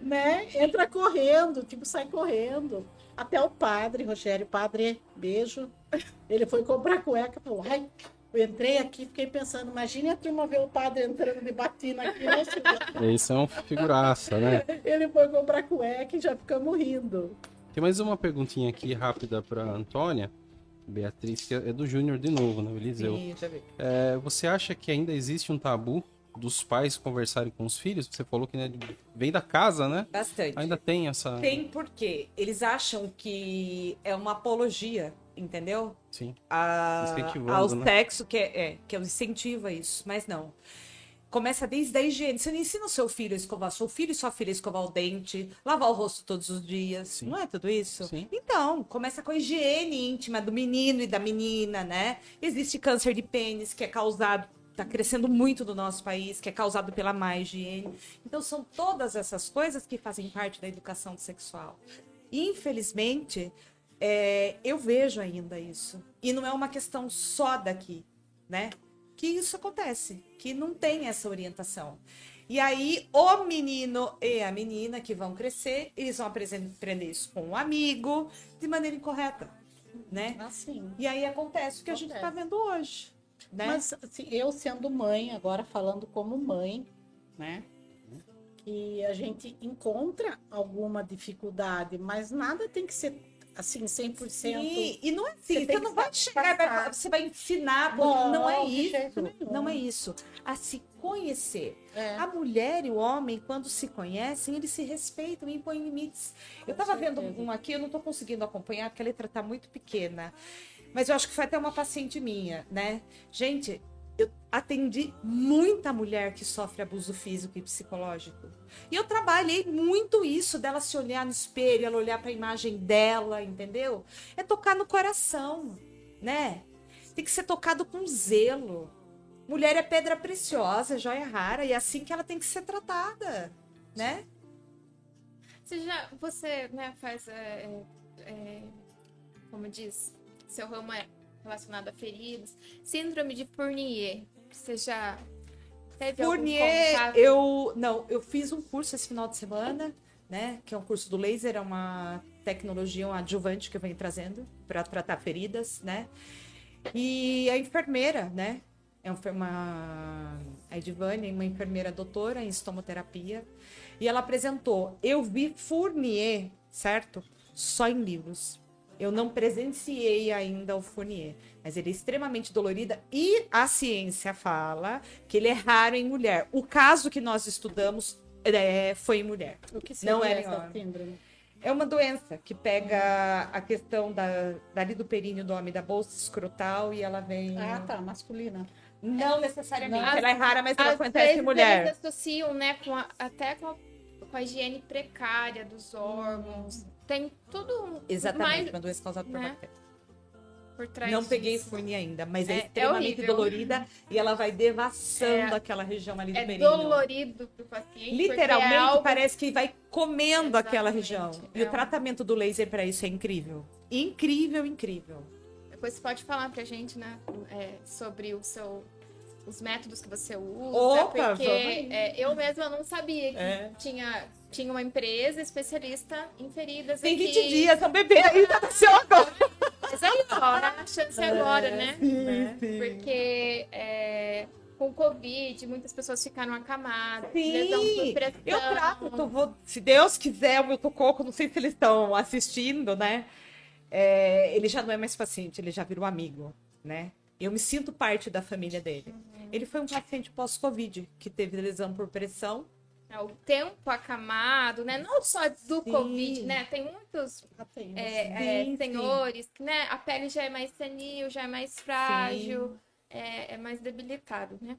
né? Entra correndo, tipo, sai correndo. Até o padre, Rogério, padre, beijo. Ele foi comprar cueca, falou, ai, eu entrei aqui, fiquei pensando, imagine a turma ver o padre entrando de batina aqui, né? Isso é um figuraça, né? Ele foi comprar cueca e já ficamos rindo. Tem mais uma perguntinha aqui rápida pra Antônia. Beatriz, que é do Júnior de novo, né? Eliseu. Sim, já vi. É, você acha que ainda existe um tabu dos pais conversarem com os filhos? Você falou que né, vem da casa, né? Bastante. Ainda tem essa. Tem porque eles acham que é uma apologia, entendeu? Sim. A, ao né? sexo, que é, é, que incentiva isso, mas não. Começa desde a higiene. Você não ensina o seu filho a escovar, seu filho e sua filha a escovar o dente, lavar o rosto todos os dias. Sim. Não é tudo isso? Sim. Então, começa com a higiene íntima do menino e da menina, né? Existe câncer de pênis que é causado, tá crescendo muito no nosso país, que é causado pela má higiene. Então, são todas essas coisas que fazem parte da educação sexual. Infelizmente, é, eu vejo ainda isso. E não é uma questão só daqui, né? Que isso acontece, que não tem essa orientação. E aí, o menino e a menina que vão crescer, eles vão aprender isso com um amigo, de maneira incorreta, né? Assim. E aí acontece o que a gente está vendo hoje, né? Mas assim, eu sendo mãe, agora falando como mãe, né? Que a gente encontra alguma dificuldade, mas nada tem que ser assim 100%. Sim, e não é assim, Você você, não vai chegar, vai- você vai ensinar, Não, não, é isso, não é isso. A se conhecer. É. A mulher e o homem, quando se conhecem, eles se respeitam e impõem limites. eu tava vendo um aqui, eu não tô conseguindo acompanhar, porque a letra tá muito pequena. Mas eu acho que foi até uma paciente minha, né? Gente, eu atendi muita mulher que sofre abuso físico e psicológico. E eu trabalhei muito isso dela se olhar no espelho, ela olhar para a imagem dela, entendeu? É tocar no coração, né? Tem que ser tocado com zelo. Mulher é pedra preciosa, joia rara, e é assim que ela tem que ser tratada, né? Você já, você, né, faz, é, é, é, como diz, seu ramo é relacionado a feridas. Síndrome de Fournier, você já teve Fournier, eu não, eu fiz um curso esse final de semana, né? Que é um curso do laser, é uma tecnologia, um adjuvante que eu venho trazendo para tratar feridas, né? E a enfermeira, né? É uma, a Edivane, uma enfermeira doutora em estomoterapia, e ela apresentou. Eu vi Fournier, certo? Só em livros. Eu não presenciei ainda o Fournier, mas ele é extremamente dolorida e a ciência fala que ele é raro em mulher. O caso que nós estudamos é, foi em mulher. O que Não é essa legal. síndrome? É uma doença que pega a questão da, dali do períneo do homem, da bolsa escrotal, e ela vem. Ah, tá, masculina. Não necessariamente. Não. Ela é rara, mas ela acontece em mulher. Eles associam, né, com a- até com a, com a higiene precária dos órgãos. Tem tudo Exatamente, mais uma doença causada por né? bactéria. trás Não peguei furnia ainda, mas é, É- é extremamente horrível. dolorida e ela vai devassando É- aquela região ali do É períneo. dolorido pro paciente. Literalmente é algo parece que vai comendo aquela Exatamente. região. E É o um- tratamento do laser para isso é incrível. Incrível, incrível. Depois você pode falar pra gente, né, é, sobre o seu, os métodos que você usa, Opa, porque é, eu mesma não sabia que É. tinha, tinha uma empresa especialista em feridas Tem aqui. 20 dias, é um bebê ainda nasceu agora. acontecer agora, né? Sim, sim. Porque é, com o Covid, muitas pessoas ficaram acamadas. Sim, pressão. eu trato, eu vou- se Deus quiser, o meu Tococo, não sei se eles estão assistindo, né? É, ele já não é mais paciente, ele já virou amigo, né? Eu me sinto parte da família dele. Ele foi um paciente pós-Covid, que teve lesão por pressão. É, O tempo acamado, né? Não só do Sim. Covid, né? Tem muitos tem, é, é, Sim, senhores que, né? A pele já é mais senil, já é mais frágil, é, é mais debilitado, né?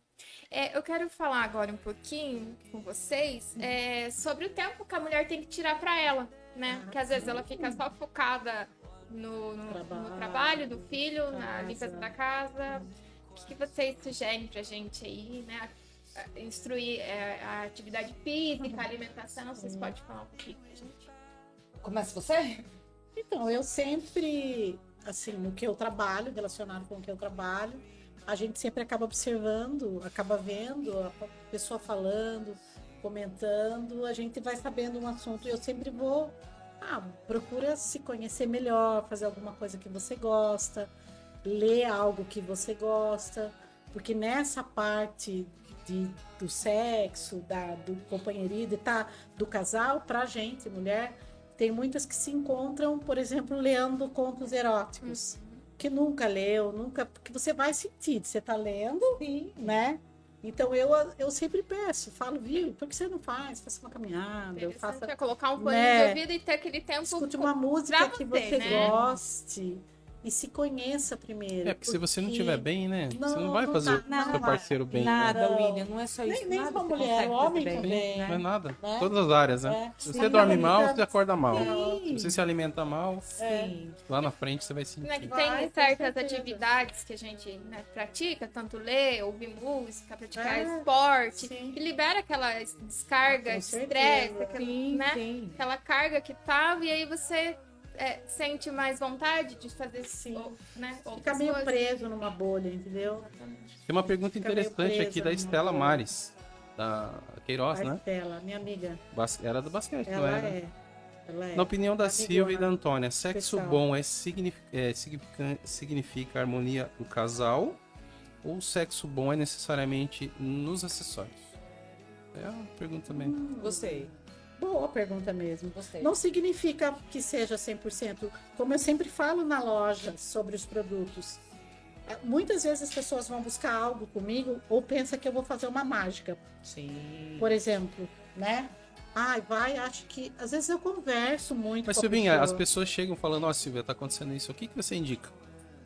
É, eu quero falar agora um pouquinho com vocês é, sobre o tempo que a mulher tem que tirar para ela, né? Ah, que às vezes ela fica só focada no, no- no Trabalho. trabalho do filho, na Casa. limpeza da casa. O que, que vocês sugerem pra gente aí, né? Instruir é, a atividade física, a alimentação, vocês podem falar um pouquinho pra gente? Começa você? Então, eu sempre, assim, no que eu trabalho, relacionado com o que eu trabalho, a gente sempre acaba observando, acaba vendo a pessoa falando, comentando, a gente vai sabendo um assunto e eu sempre vou, ah, procura se conhecer melhor, fazer alguma coisa que você gosta, ler algo que você gosta, porque nessa parte de, do sexo, da, do companheirismo, tá, do casal, pra gente, mulher, tem muitas que se encontram, por exemplo, lendo contos eróticos. Que nunca leu, nunca. Porque você vai sentir, você tá lendo, Sim. né? Então eu, eu sempre peço, falo, viu, por que você não faz? Faça uma caminhada, eu faço. É colocar um fone Né? de ouvido e ter aquele tempo. Escute uma música que você, você né? goste e se conheça primeiro. É, porque se você não porque estiver bem, né? você não Não, vai não fazer o seu não. parceiro bem. né? Nada, Não. William, não é só isso. Nem- nem você mulher, o homem bem. também. Não é nada. Né? Todas as áreas, né? É. Se Sim. você dorme mal, Sim. você acorda mal. Sim. Se você se alimenta mal, Sim. lá na frente você vai sentir. Né, que Vai, tem com certas atividades que a gente né, pratica, tanto ler, ouvir música, praticar É, esporte, sim. que libera aquela descarga, estresse, aquela, Sim, né, sim. aquela carga que tava, e aí você é, sente mais vontade de fazer Sim. ou- né, Fica meio coisas. preso numa bolha, entendeu? Tem uma pergunta Fica interessante aqui da Estela bolha. Mares, da Queiroz, A né? Estela, minha amiga. Bas- Era do basquete, não Ela era? é. Ela é. Na opinião da. Silvia e da Antônia, sexo Pessoal. bom é, signifi- é, significa, significa harmonia do casal ou sexo bom é necessariamente nos acessórios? É uma pergunta também. Gostei, Boa pergunta mesmo. gostei. Não significa que seja 100%. Como eu sempre falo na loja sobre os produtos. eh, Muitas vezes as pessoas vão buscar algo comigo ou pensa que eu vou fazer uma mágica. Sim. Por exemplo, né? Ai, vai, acho que. Às vezes eu converso muito Mas com a Silvinha, pessoa. as pessoas chegam falando, ó, Silvia, tá acontecendo isso, o que, que você indica?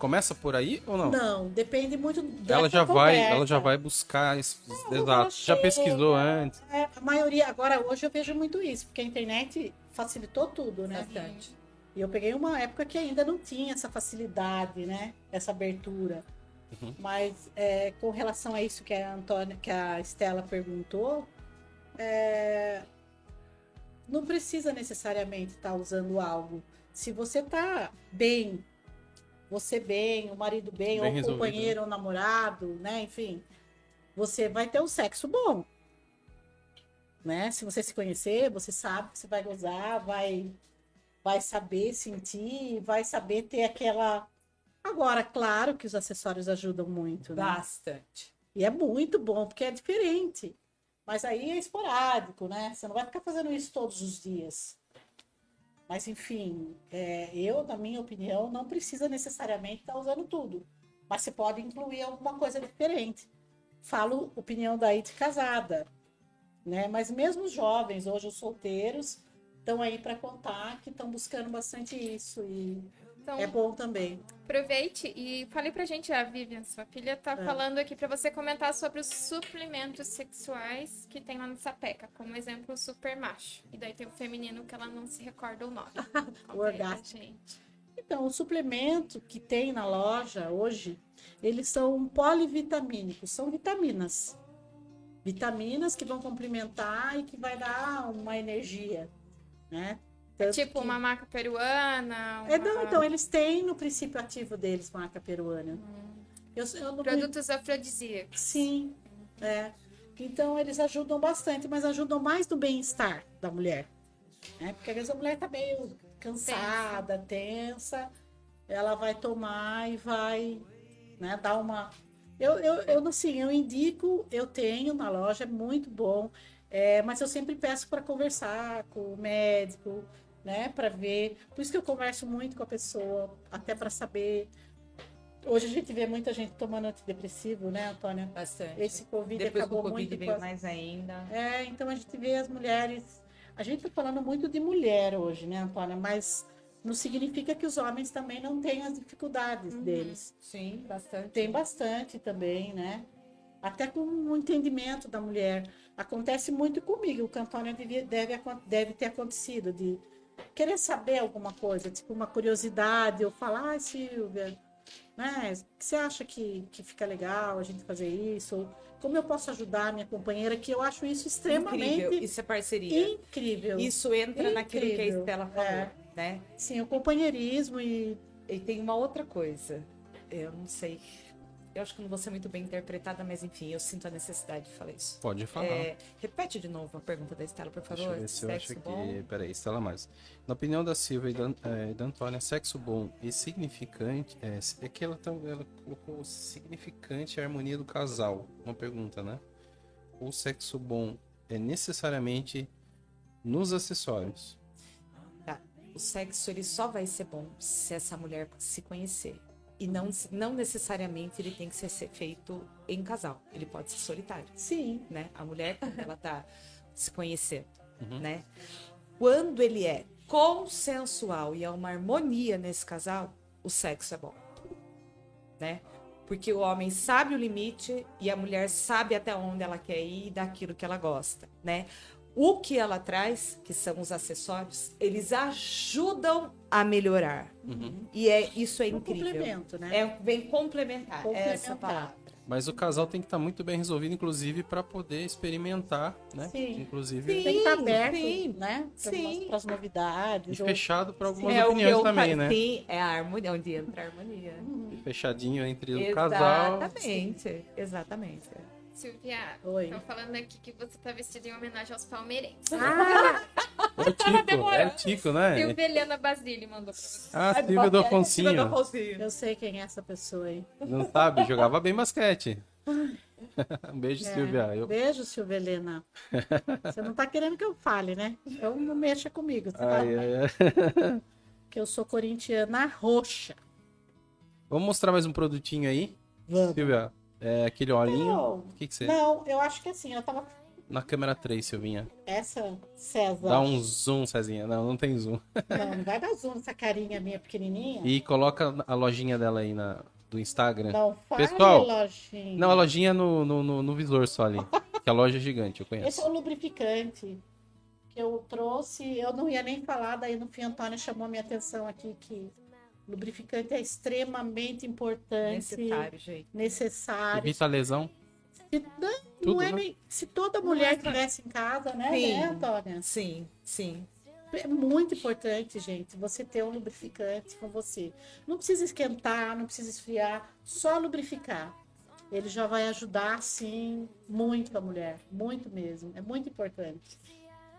Começa por aí ou não? Não, depende muito ela dessa já vai, conversa. ela já vai buscar esses ela exatos. Já pesquisou antes. É, a maioria, agora hoje eu vejo muito isso, porque a internet facilitou tudo, né? Bastante. E eu peguei uma época que ainda não tinha essa facilidade, né? Essa abertura. Uhum. Mas é, com relação a isso que a Antônia, que a Estela perguntou, é, não precisa necessariamente estar usando algo. Se você tá bem, você bem, o marido bem, Bem ou o resolvido, companheiro, ou o namorado, né? Enfim, você vai ter um sexo bom. Né? Se você se conhecer, você sabe que você vai gozar, vai, vai saber sentir, vai saber ter aquela. Agora, claro que os acessórios ajudam muito, né? Bastante. E é muito bom, porque é diferente. Mas aí é esporádico, né? Você não vai ficar fazendo isso todos os dias. Mas, enfim, é, eu, na minha opinião, não precisa necessariamente estar usando tudo. Mas você pode incluir alguma coisa diferente. Falo opinião daí de casada. Né? Mas mesmo os jovens, hoje os solteiros, estão aí para contar que estão buscando bastante isso. E Então, é bom também. aproveite e fale pra gente, a Vivian, sua filha, tá É. falando aqui pra você comentar sobre os suplementos sexuais que tem lá no Sapeca, como exemplo o Super Macho. E daí tem o feminino que ela não se recorda o nome. Pra orgasmo. gente. Então, o suplemento que tem na loja hoje, eles são polivitamínicos, são vitaminas. Vitaminas que vão complementar e que vai dar uma energia, né? Tanto Tipo que- uma maca peruana. É, não, uma- então, eles têm no princípio ativo deles marca peruana. Eu, eu não Produtos afrodisíacos. Sim, é. Então eles ajudam bastante, mas ajudam mais no bem-estar da mulher. Né? Porque às vezes a mulher tá meio cansada, tensa. ela vai tomar e vai né, dar uma. Eu, eu, eu, assim, eu indico, eu tenho na loja, é muito bom, é, mas eu sempre peço para conversar com o médico, né, para ver. Por isso que eu converso muito com a pessoa, até para saber. Hoje a gente vê muita gente tomando antidepressivo, né, Antônia? Bastante. Esse Covid Depois acabou Covid muito veio com mais ainda. É, então a gente vê as mulheres. A gente tá falando muito de mulher hoje, né, Antônia? Mas não significa que os homens também não tenham as dificuldades deles. Sim, bastante. Tem bastante também, né? Até com o entendimento da mulher. Acontece muito comigo, o que deve, acon- deve ter acontecido, de querer saber alguma coisa, tipo uma curiosidade, ou falar, ai, Silvia, né? O que você acha que, que fica legal a gente fazer isso? Ou como eu posso ajudar a minha companheira, que eu acho isso extremamente Incrível. Isso é parceria. incrível. Isso entra naquilo que a Incrível. Estela falou, É. né? Sim, o companheirismo e E tem uma outra coisa. Eu não sei. Eu acho que não vou ser muito bem interpretada, mas enfim, eu sinto a necessidade de falar isso. Pode falar. É, repete de novo a pergunta da Estela, por Deixa favor. eu ver se eu Sexo acho bom? que. Peraí, Estela mais. Na opinião da Silvia e da, eh, da Antônia, sexo bom e significante. É, é que ela, tão- ela colocou significante a harmonia do casal. Uma pergunta, né? O sexo bom é necessariamente nos acessórios. Tá. O sexo ele só vai ser bom se essa mulher se conhecer. E não, não necessariamente ele tem que ser feito em casal. Ele pode ser solitário, sim, né? A mulher, quando ela tá se conhecendo, Uhum. né? Quando ele é consensual e há uma harmonia nesse casal, o sexo é bom, né? Porque o homem sabe o limite e a mulher sabe até onde ela quer ir daquilo que ela gosta, né? O que ela traz, que são os acessórios, eles ajudam a melhorar. Uhum. E é isso é um incrível. complemento, né? É, vem complementar, Complementar. essa palavra. Mas o casal tem que estar muito bem resolvido, inclusive, para poder experimentar, né? Sim. Inclusive, Sim. Tem que estar aberto, sim, né? sim. Para as novidades. e ou- fechado para algumas É o que opiniões eu também, fa- né? Sim, é a harmonia, onde entra a harmonia. Fechadinho entre o casal. Exatamente, exatamente. Silvia, Oi. estão falando aqui que você tá vestida em homenagem aos palmeirenses. Ah, É o Tico, é o Tico, né? Silvia Helena Basile mandou pra você. Ah, Silvia do Afonsinho. Do Afonsinho. eu sei quem é essa pessoa aí. Não sabe, jogava bem basquete. um beijo, É. Silvia. Eu... Beijo, Silvia Helena. Você não tá querendo que eu fale, né? Eu não mexa comigo. Você tá- Ai, ai, ai. Que eu sou corintiana roxa. Vamos mostrar mais um produtinho aí. Vamos. Silvia, é aquele olhinho. O que, que você. não, eu acho que assim, eu tava. Na câmera 3, Silvinha. Essa César. Dá um zoom, Cezinha. Não, não tem zoom. Não, não vai dar zoom nessa carinha minha pequenininha. E coloca a lojinha dela aí na, do Instagram. Não fale, Pessoal, lojinha. Não, a lojinha no, no, no, no visor só ali. Que a loja é gigante, eu Esse conheço. é o lubrificante que eu trouxe. Eu não ia nem falar, daí no fim, Antônio chamou minha atenção aqui que lubrificante é extremamente importante, Necessário, gente. necessário. Evita a lesão. Se, não, Tudo, não é né? nem- se toda mulher tivesse em casa, né, Sim. né, Antônia? Sim, sim. É muito importante, gente, você ter um lubrificante com você. Não precisa esquentar, não precisa esfriar, só lubrificar. Ele já vai ajudar, sim, muito a mulher, muito mesmo. É muito importante.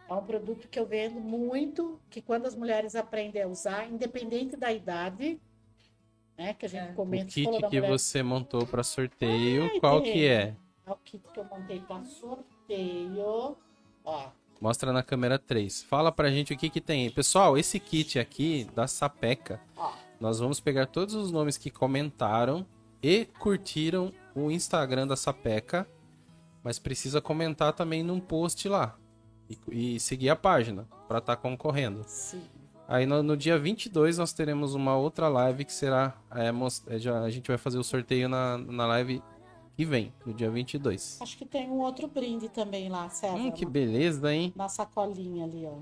É um produto que eu vendo muito, que quando as mulheres aprendem a usar, independente da idade, né, que a gente É. O comenta, kit falou da que mulher, você montou para sorteio, Ai, qual tem. que é? é o kit que eu montei para sorteio. Ó, Mostra na câmera 3. Fala pra gente o que que tem. Pessoal, esse kit aqui da Sapeca, ó. nós vamos pegar todos os nomes que comentaram e curtiram o Instagram da Sapeca, mas precisa comentar também num post lá e, e seguir a página para estar concorrendo. Sim. Aí no, no dia 22 nós teremos uma outra live que será. é, é, já, a gente vai fazer o sorteio na, na live que vem, no dia 22. Acho que tem um outro brinde também lá, César. Hum, que beleza, hein? na sacolinha ali, ó.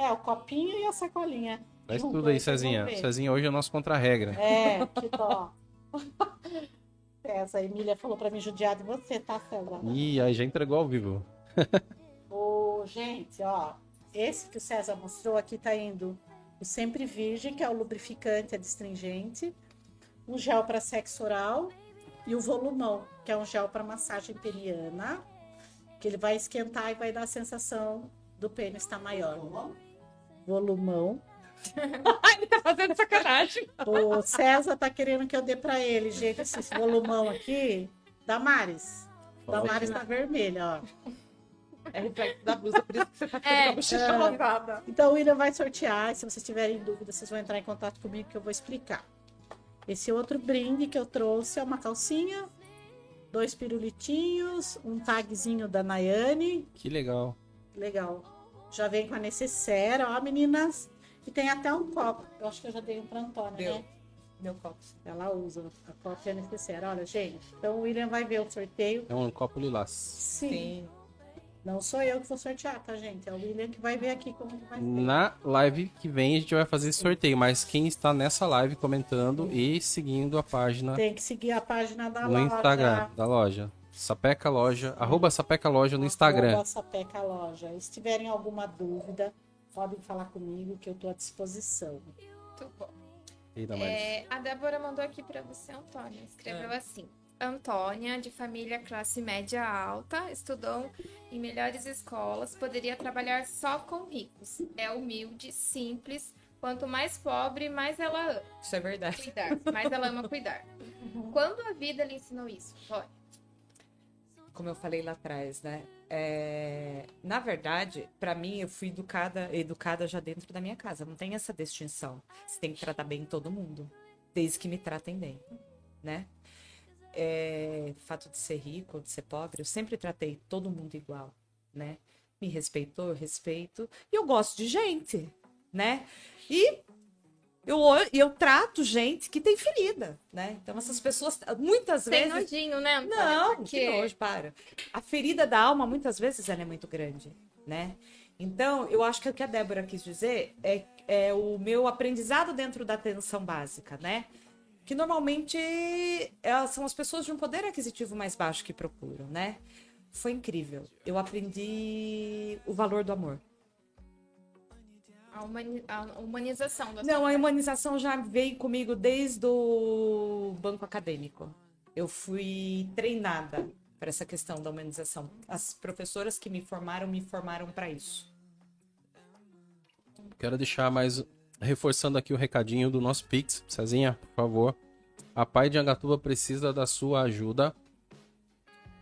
É, o copinho e a sacolinha. Faz tudo aí, Cezinha. Cezinha hoje é nosso contra-regra. É, que dó. Essa a Emília falou pra mim judiar de você, tá, César? Ih, aí já entregou ao vivo. Gente, ó. Esse que o César mostrou aqui tá indo o Sempre Virgem, que é o lubrificante adstringente, um gel para sexo oral e o Volumão, que é um gel para massagem peniana, que ele vai esquentar e vai dar a sensação do pênis estar maior. Volumão. Ele tá fazendo sacanagem. O César tá querendo que eu dê pra ele, gente, esse volumão aqui. Damares. Damares tá vermelha, ó. É reflexo da blusa, por isso que você tá É. com a bochecha rosada. Então o William vai sortear. e Se vocês tiverem dúvida, vocês vão entrar em contato comigo que eu vou explicar. Esse outro brinde que eu trouxe é uma calcinha, dois pirulitinhos, um tagzinho da Nayane. Que legal. Legal. Já vem com a necessaire, ó, meninas. E tem até um copo. Eu acho que eu já dei um pra Antônia, Deu. né? Meu copo. Ela usa a copo e a necessaire. Olha, gente. Então o William vai ver o sorteio. É um copo lilás. Sim. Sim. Não sou eu que vou sortear, tá, gente? É o William que vai ver aqui como que vai ser. Na live que vem a gente vai fazer esse sorteio, mas quem está nessa live comentando e seguindo a página Tem que seguir a página da no loja. Instagram da loja. Sapeca Loja, arroba Sapeca Loja no Instagram. Arroba Sapeca Loja. E se tiverem alguma dúvida, podem falar comigo que eu estou à disposição. Muito bom. E? É, a Débora mandou aqui para você, Antônia. Escreveu assim: Antônia, de família classe média alta, estudou em melhores escolas, poderia trabalhar só com ricos. É humilde, simples. Quanto mais pobre, mais ela ama Isso é verdade. cuidar. Mais ela ama cuidar. Quando a vida lhe ensinou isso? Antônia? Como eu falei lá atrás, né? É, Na verdade, pra mim, eu fui educada, educada já dentro da minha casa. Não tem essa distinção. Você tem que tratar bem todo mundo, desde que me tratem bem, né? É, Fato de ser rico ou de ser pobre, eu sempre tratei todo mundo igual, né? Me respeitou, eu respeito. E eu gosto de gente, né? E eu, eu trato gente que tem ferida, né? Então essas pessoas, muitas Tem vezes... nojinho, né? Não, Porque que nojo, para. A ferida da alma, muitas vezes, ela é muito grande, né? Então, eu acho que o que a Débora quis dizer é, é o meu aprendizado dentro da atenção básica, né? Que normalmente elas são as pessoas de um poder aquisitivo mais baixo que procuram, né? Foi incrível. Eu aprendi o valor do amor. a, humani- a humanização da Não, a humanização já veio comigo desde o banco acadêmico. Eu fui treinada para essa questão da humanização. As professoras que me formaram, me formaram para isso. Quero deixar mais. Reforçando aqui o recadinho do nosso Pix. Cezinha, por favor. A Pai de Angatuba precisa da sua ajuda.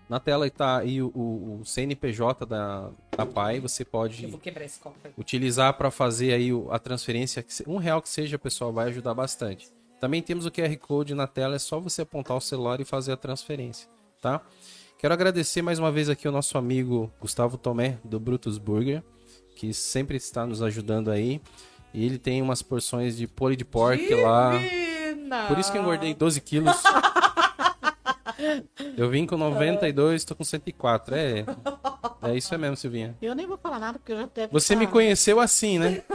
Na tela está aí o, o- o CNPJ da, da Pai. Você pode utilizar para fazer aí a transferência. Um real que seja, pessoal, vai ajudar bastante. Também temos o QR Code na tela, é só você apontar o celular e fazer a transferência, tá? Quero agradecer mais uma vez aqui o nosso amigo Gustavo Tomé, do Brutus Burger, que sempre está nos ajudando aí. E ele tem umas porções de pole de pork lá. Divina! Por isso que eu engordei 12 quilos. Eu vim com 92, tô com 104. É, é isso é mesmo, Silvinha. Eu nem vou falar nada, porque eu já deve Você me estar- conheceu assim, né?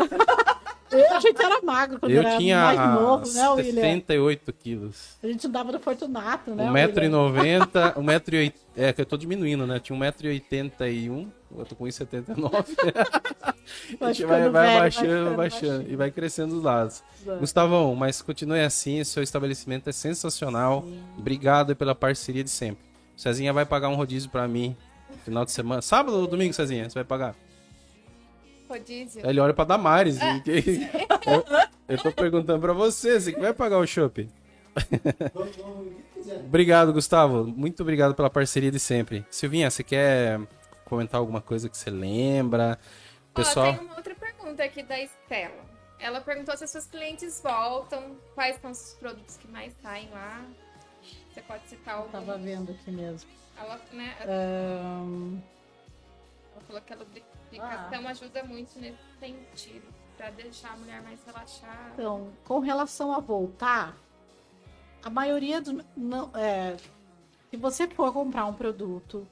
Eu, a gente era magro quando Eu era tinha mais novo, né, William? 78 quilos. A gente andava no Fortunato, né, 1,90m, 1,80m. É, que eu tô diminuindo, né? Tinha 1,81m, eu tô com 1,79m. A gente vai, vai velho, baixando, vai vai ficando baixando. E vai crescendo os lados. Vai. Gustavão, mas continue assim, seu estabelecimento é sensacional. Obrigado pela parceria de sempre. Cezinha vai pagar um rodízio pra mim no final de semana. Sábado ou domingo, Cezinha? Você vai pagar? rodízio. Ele olha pra Damares. eu, eu tô perguntando pra você, você que vai pagar o shopping. obrigado, Gustavo. Muito obrigado pela parceria de sempre. Silvinha, você quer comentar alguma coisa que você lembra? Pessoal, Ó, tem uma outra pergunta aqui da Estela. Ela perguntou se os seus clientes voltam, quais são os produtos que mais saem lá. Você pode citar Eu algum? tava vendo aqui mesmo. Ela, né, Ahn, ela falou que a Ah. lubrificação ajuda muito nesse sentido, pra deixar a mulher mais relaxada. Então, com relação a voltar, a maioria dos. Não, é, se você for comprar um produto,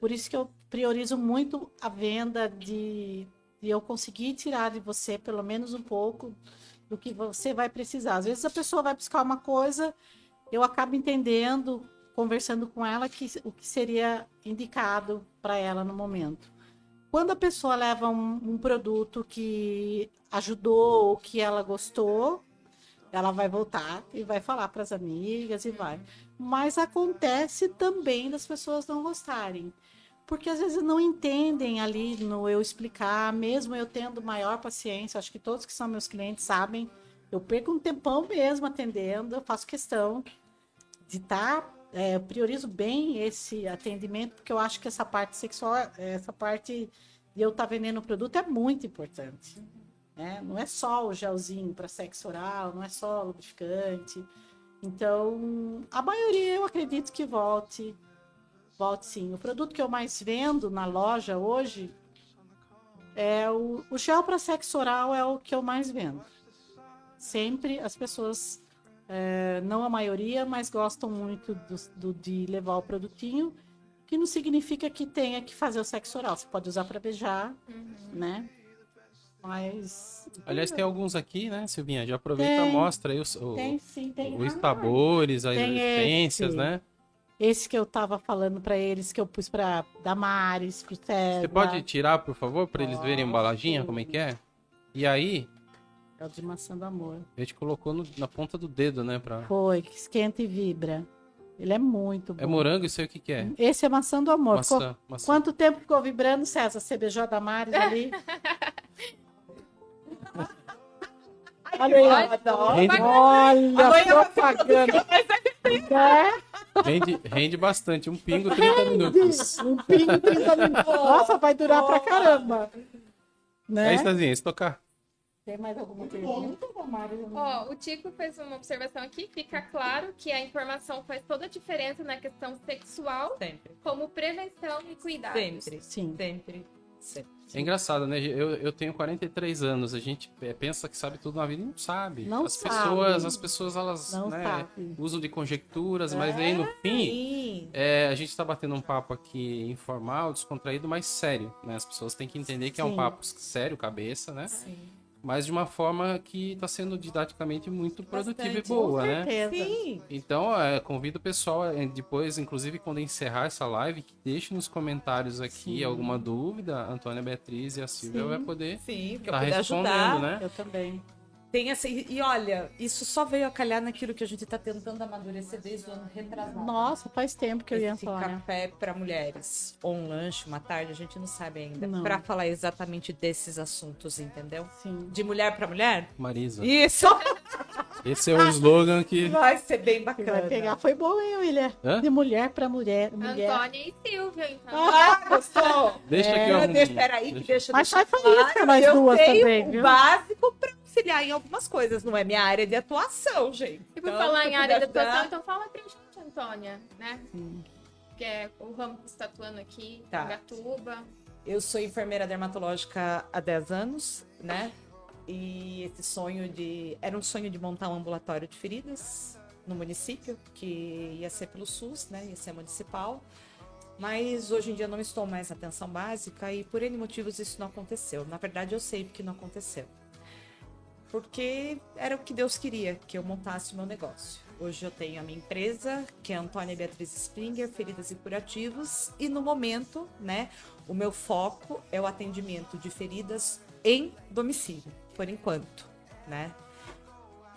por isso que eu priorizo muito a venda de, de eu conseguir tirar de você pelo menos um pouco do que você vai precisar. Às vezes a pessoa vai buscar uma coisa, eu acabo entendendo, conversando com ela, que, o que seria indicado para ela no momento. Quando a pessoa leva um, um produto que ajudou ou que ela gostou, ela vai voltar e vai falar para as amigas e vai. Mas acontece também das pessoas não gostarem. Porque às vezes não entendem ali no eu explicar, mesmo eu tendo maior paciência, acho que todos que são meus clientes sabem, eu perco um tempão mesmo atendendo, eu faço questão de estar, tá, é, priorizo bem esse atendimento, porque eu acho que essa parte sexual, essa parte de eu estar tá vendendo o produto é muito importante. Né? Não é só o gelzinho para sexo oral, não é só lubrificante. Então, a maioria eu acredito que volte Volte sim. O produto que eu mais vendo na loja hoje é o, o gel para sexo oral é o que eu mais vendo. Sempre as pessoas, é, não a maioria, mas gostam muito do, do, de levar o produtinho, que não significa que tenha que fazer o sexo oral. Você pode usar para beijar, uhum. né? Mas. Aliás, tem alguns aqui, né, Silvinha? Já aproveita e mostra aí os, o, tem, sim, tem. os sabores, as essências, né? Esse que eu tava falando para eles, que eu pus pra Damares, pro César. Você pode tirar, por favor, para eles verem a embalaginha, como é que é? E aí... É o de maçã do amor. A gente colocou no, na ponta do dedo, né? Pra... Foi, que esquenta e vibra. Ele é muito bom. É morango, isso aí o que, que é? Esse é maçã do amor. Maçã, ficou... maçã. Quanto tempo ficou vibrando, César? Você beijou a Damares ali? Olha aí, olha, olha propaganda. É? Rende, rende bastante, um pingo 30 minutos. Um pingo 30 minutos. Nossa, vai durar oh. pra caramba. Né? É isso, Tazinha, se tocar. Tem mais alguma pergunta, Ó, oh, o Tico fez uma observação aqui. Fica claro que a informação faz toda a diferença na questão sexual, sempre. como prevenção e cuidado. Sempre, sim. Sempre. É engraçado, né? Eu, eu tenho 43 anos, a gente pensa que sabe tudo na vida e não sabe. Não as sabe. pessoas, as pessoas elas né, usam de conjecturas, é, mas aí no fim é, a gente está batendo um papo aqui informal, descontraído, mas sério, né? As pessoas têm que entender que sim. é um papo sério, cabeça, né? Sim mas de uma forma que está sendo didaticamente muito produtiva Bastante, e boa, né? Sim. Então, é, convido o pessoal, é, depois, inclusive, quando encerrar essa live, que deixe nos comentários aqui Sim. alguma dúvida. A Antônia Beatriz e a Silvia Sim. vai poder Sim, tá respondendo, ajudar. né? Eu também. Tem essa, e olha, isso só veio a calhar naquilo que a gente está tentando amadurecer desde o ano retrasado. Nossa, faz tempo que eu ia Esse falar. Né? café para mulheres, ou um lanche, uma tarde, a gente não sabe ainda. Para falar exatamente desses assuntos, entendeu? Sim. De mulher para mulher? Marisa. Isso! Esse é o slogan que. Vai ser bem bacana. Vai pegar. Foi bom, hein, William? Hã? De mulher para mulher. mulher. Antônia e Silvia, então. Ah, gostou? Deixa é. aqui, ó. Deixa, peraí, que deixa. Mas sai faísca nós duas também, viu? básico pra auxiliar em algumas coisas, não é minha área de atuação, gente. E por então, falar em área de atuação, então fala pra gente, Antônia, né? Hum. Que é o ramo que você está atuando aqui, tá. em Gatuba. Eu sou enfermeira dermatológica há 10 anos, né? E esse sonho de. Era um sonho de montar um ambulatório de feridas no município, que ia ser pelo SUS, né? Ia ser municipal. Mas hoje em dia não estou mais na atenção básica e por N motivos isso não aconteceu. Na verdade, eu sei porque não aconteceu porque era o que Deus queria, que eu montasse o meu negócio. Hoje eu tenho a minha empresa, que é Antônia Beatriz Springer, Feridas e Curativos, e no momento, né, o meu foco é o atendimento de feridas em domicílio, por enquanto, né?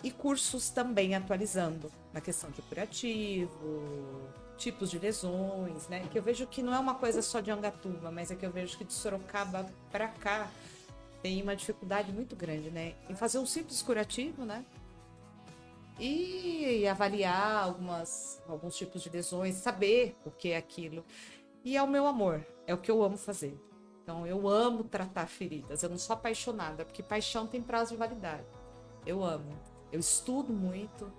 E cursos também atualizando na questão de curativo, tipos de lesões, né? Que eu vejo que não é uma coisa só de Angatuba, mas é que eu vejo que de Sorocaba para cá tem uma dificuldade muito grande, né? Em fazer um simples curativo, né? E avaliar algumas, alguns tipos de lesões, saber o que é aquilo. E é o meu amor, é o que eu amo fazer. Então, eu amo tratar feridas. Eu não sou apaixonada, porque paixão tem prazo de validade. Eu amo. Eu estudo muito.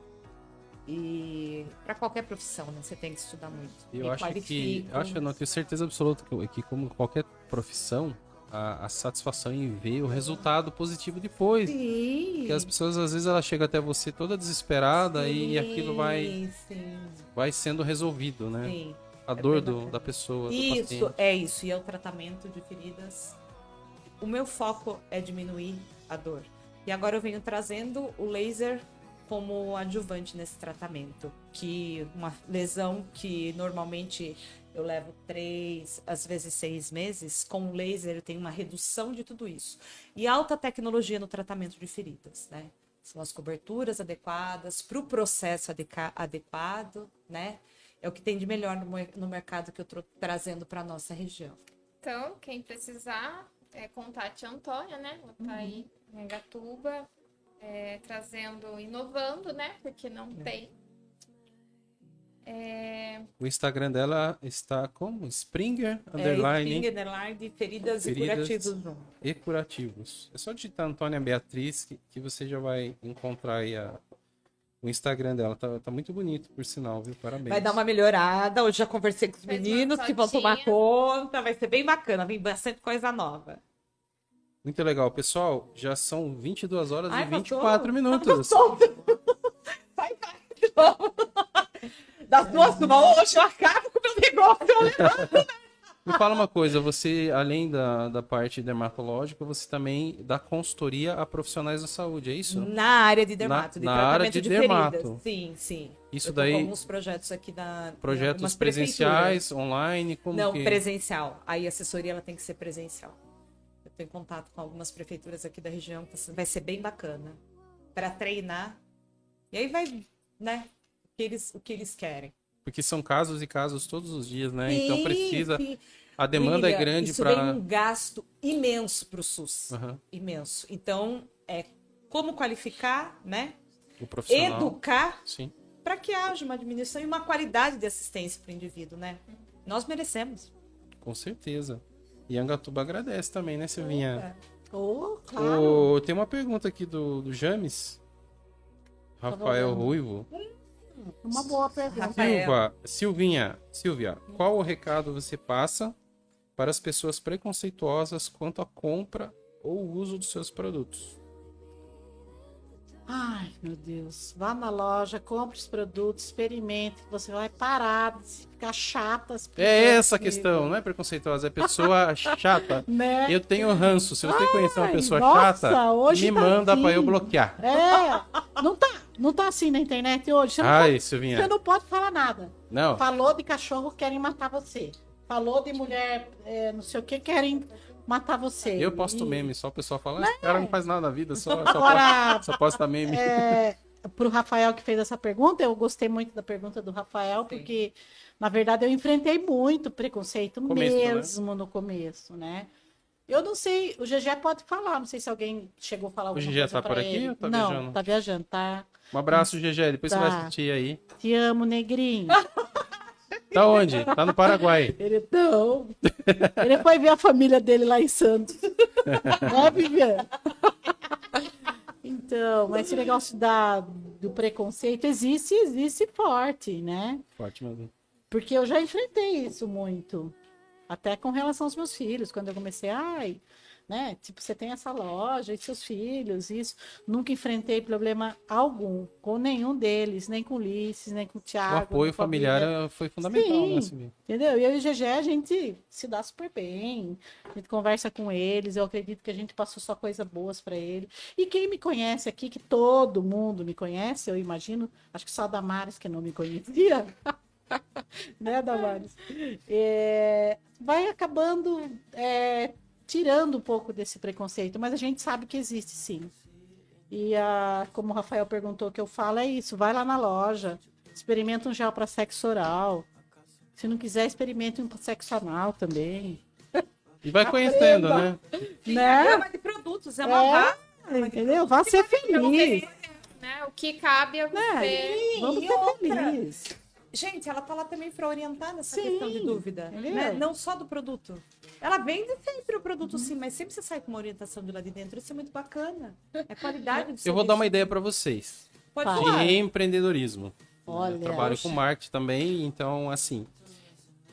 E para qualquer profissão, né? Você tem que estudar muito. Eu acho que, eu acho não tenho certeza absoluta que, que como qualquer profissão, a, a, satisfação em ver o resultado positivo depois. Sim. Porque as pessoas, às vezes, ela chega até você toda desesperada sim, e aquilo vai, sim. vai sendo resolvido, né? Sim. A é dor do, da pessoa. Isso, é isso. E é o tratamento de feridas. O meu foco é diminuir a dor. E agora eu venho trazendo o laser como adjuvante nesse tratamento. Que uma lesão que normalmente eu levo três, às vezes seis meses, com o laser eu tenho uma redução de tudo isso. E alta tecnologia no tratamento de feridas, né? São as coberturas adequadas para o processo adequado, né? é o que tem de melhor no, no mercado que eu estou trazendo para nossa região. Então, quem precisar, é, contate a Antônia, né? Ela tá aí Uhum. em Gatuba, trazendo, inovando, né? Porque não É. tem. É, O Instagram dela está como? Springer, É, underline Spring, underline, feridas, e Feridas. curativos junto. e curativos. É só digitar Antônia Beatriz que, que você já vai encontrar aí a- o Instagram dela. Tá, tá muito bonito, por sinal, viu? Parabéns. Vai dar uma melhorada. Hoje já conversei com os Fez meninos que vão tomar conta. Vai ser bem bacana. Vem bastante coisa nova. Muito legal. Pessoal, já são 22 horas Ai, e passou. 24 minutos. Vai, vai de novo. Das duas, hoje eu acabo com o meu negócio. Me fala uma coisa, você, além da, da parte dermatológica, você também dá consultoria a profissionais da saúde, é isso? Na área de dermato, Na- de na tratamento área de de, dermato. feridas. Sim, sim. Isso Eu daí, com alguns projetos aqui da projetos presenciais, online, como Não, que... presencial. Aí a assessoria ela tem que ser presencial. Eu tenho contato com algumas prefeituras aqui da região, vai ser bem bacana. Para treinar. E aí vai, né? O que eles, o que eles querem. Porque são casos e casos todos os dias, né? então Sim, precisa... sim. A demanda é grande Isso vem para... um gasto imenso para o SUS. Aham, Imenso. Então, é como qualificar, né? o profissional. Educar para que haja uma diminuição e uma qualidade de assistência para o indivíduo, né? Nós merecemos. Com certeza. E Angatuba agradece também, né, Silvinha? Oh, claro. O- Tem uma pergunta aqui do, do James. Rafael olhando. Ruivo. Uma boa pergunta. Silva, Silvinha, Silvia, qual o recado você passa para as pessoas preconceituosas quanto à compra ou uso dos seus produtos? Ai, meu Deus. Vá na loja, compre os produtos, experimente. Você vai parar de ficar chata. É essa a questão, não é preconceituosa, é pessoa chata. Né? Eu tenho ranço. Se você conhecer uma Ai, pessoa nossa, chata, me tá manda para eu bloquear. É, não tá, não tá assim na internet hoje. Você não, Ai, pode, Silvinha. você não pode falar nada. Não, Falou de cachorro, querem matar você. Falou de mulher, é, não sei o que, querem matar você. eu posto E- meme, só o pessoal fala, esse cara não faz nada na vida, só, só, Agora, posta, só posta meme. é, pro Rafael que fez essa pergunta, eu gostei muito da pergunta do Rafael, Sim. porque, na verdade, eu enfrentei muito preconceito Começo, né? mesmo no começo, né? Eu não sei, o GG pode falar, não sei se alguém chegou a falar alguma GG coisa tá pra por aqui ele. ou tá não, viajando? tá viajando, tá? Um abraço, GG, depois você Tá. vai assistir aí. Te amo, negrinho. Tá onde? Tá no Paraguai. Ele não. Ele foi ver a família dele lá em Santos. né, Viviane? Então, mas esse negócio da, do preconceito existe, existe forte, né? Forte mesmo. Porque eu já enfrentei isso muito. Até com relação aos meus filhos, quando eu comecei, ai, né? Tipo, você tem essa loja e seus filhos, isso. Nunca enfrentei problema algum com nenhum deles, nem com o Ulisses, nem com o O Thiago. apoio nem com a familiar Bíblia. é- foi fundamental, Sim. né? Entendeu? E eu e o GG, a gente se dá super bem. A gente conversa com eles. Eu acredito que a gente passou só coisas boas para ele. E quem me conhece aqui, que todo mundo me conhece, eu imagino, acho que só a Damares que não me conhecia. né, Damares? É, vai acabando é, tirando um pouco desse preconceito, mas a gente sabe que existe sim. E a, como o Rafael perguntou, o que eu falo é isso: vai lá na loja, experimenta um gel para sexo oral. Se não quiser, experimente um sexo anal também. E vai conhecendo, né? Né? Gama de produtos, é uma É. vá- Entendeu? Vá ser feliz. Né? O que cabe a você. Né? Vamos E ser outra? felizes. Gente, ela tá lá também para orientar nessa Sim, questão de dúvida, né? Não só do produto. Ela vende sempre o produto sim, mas sempre você sai com uma orientação de lá de dentro. Isso é muito bacana. É qualidade do Eu vou dar uma serviço. ideia para vocês. Pode falar. De empreendedorismo. Olha, eu trabalho com marketing também, então, assim.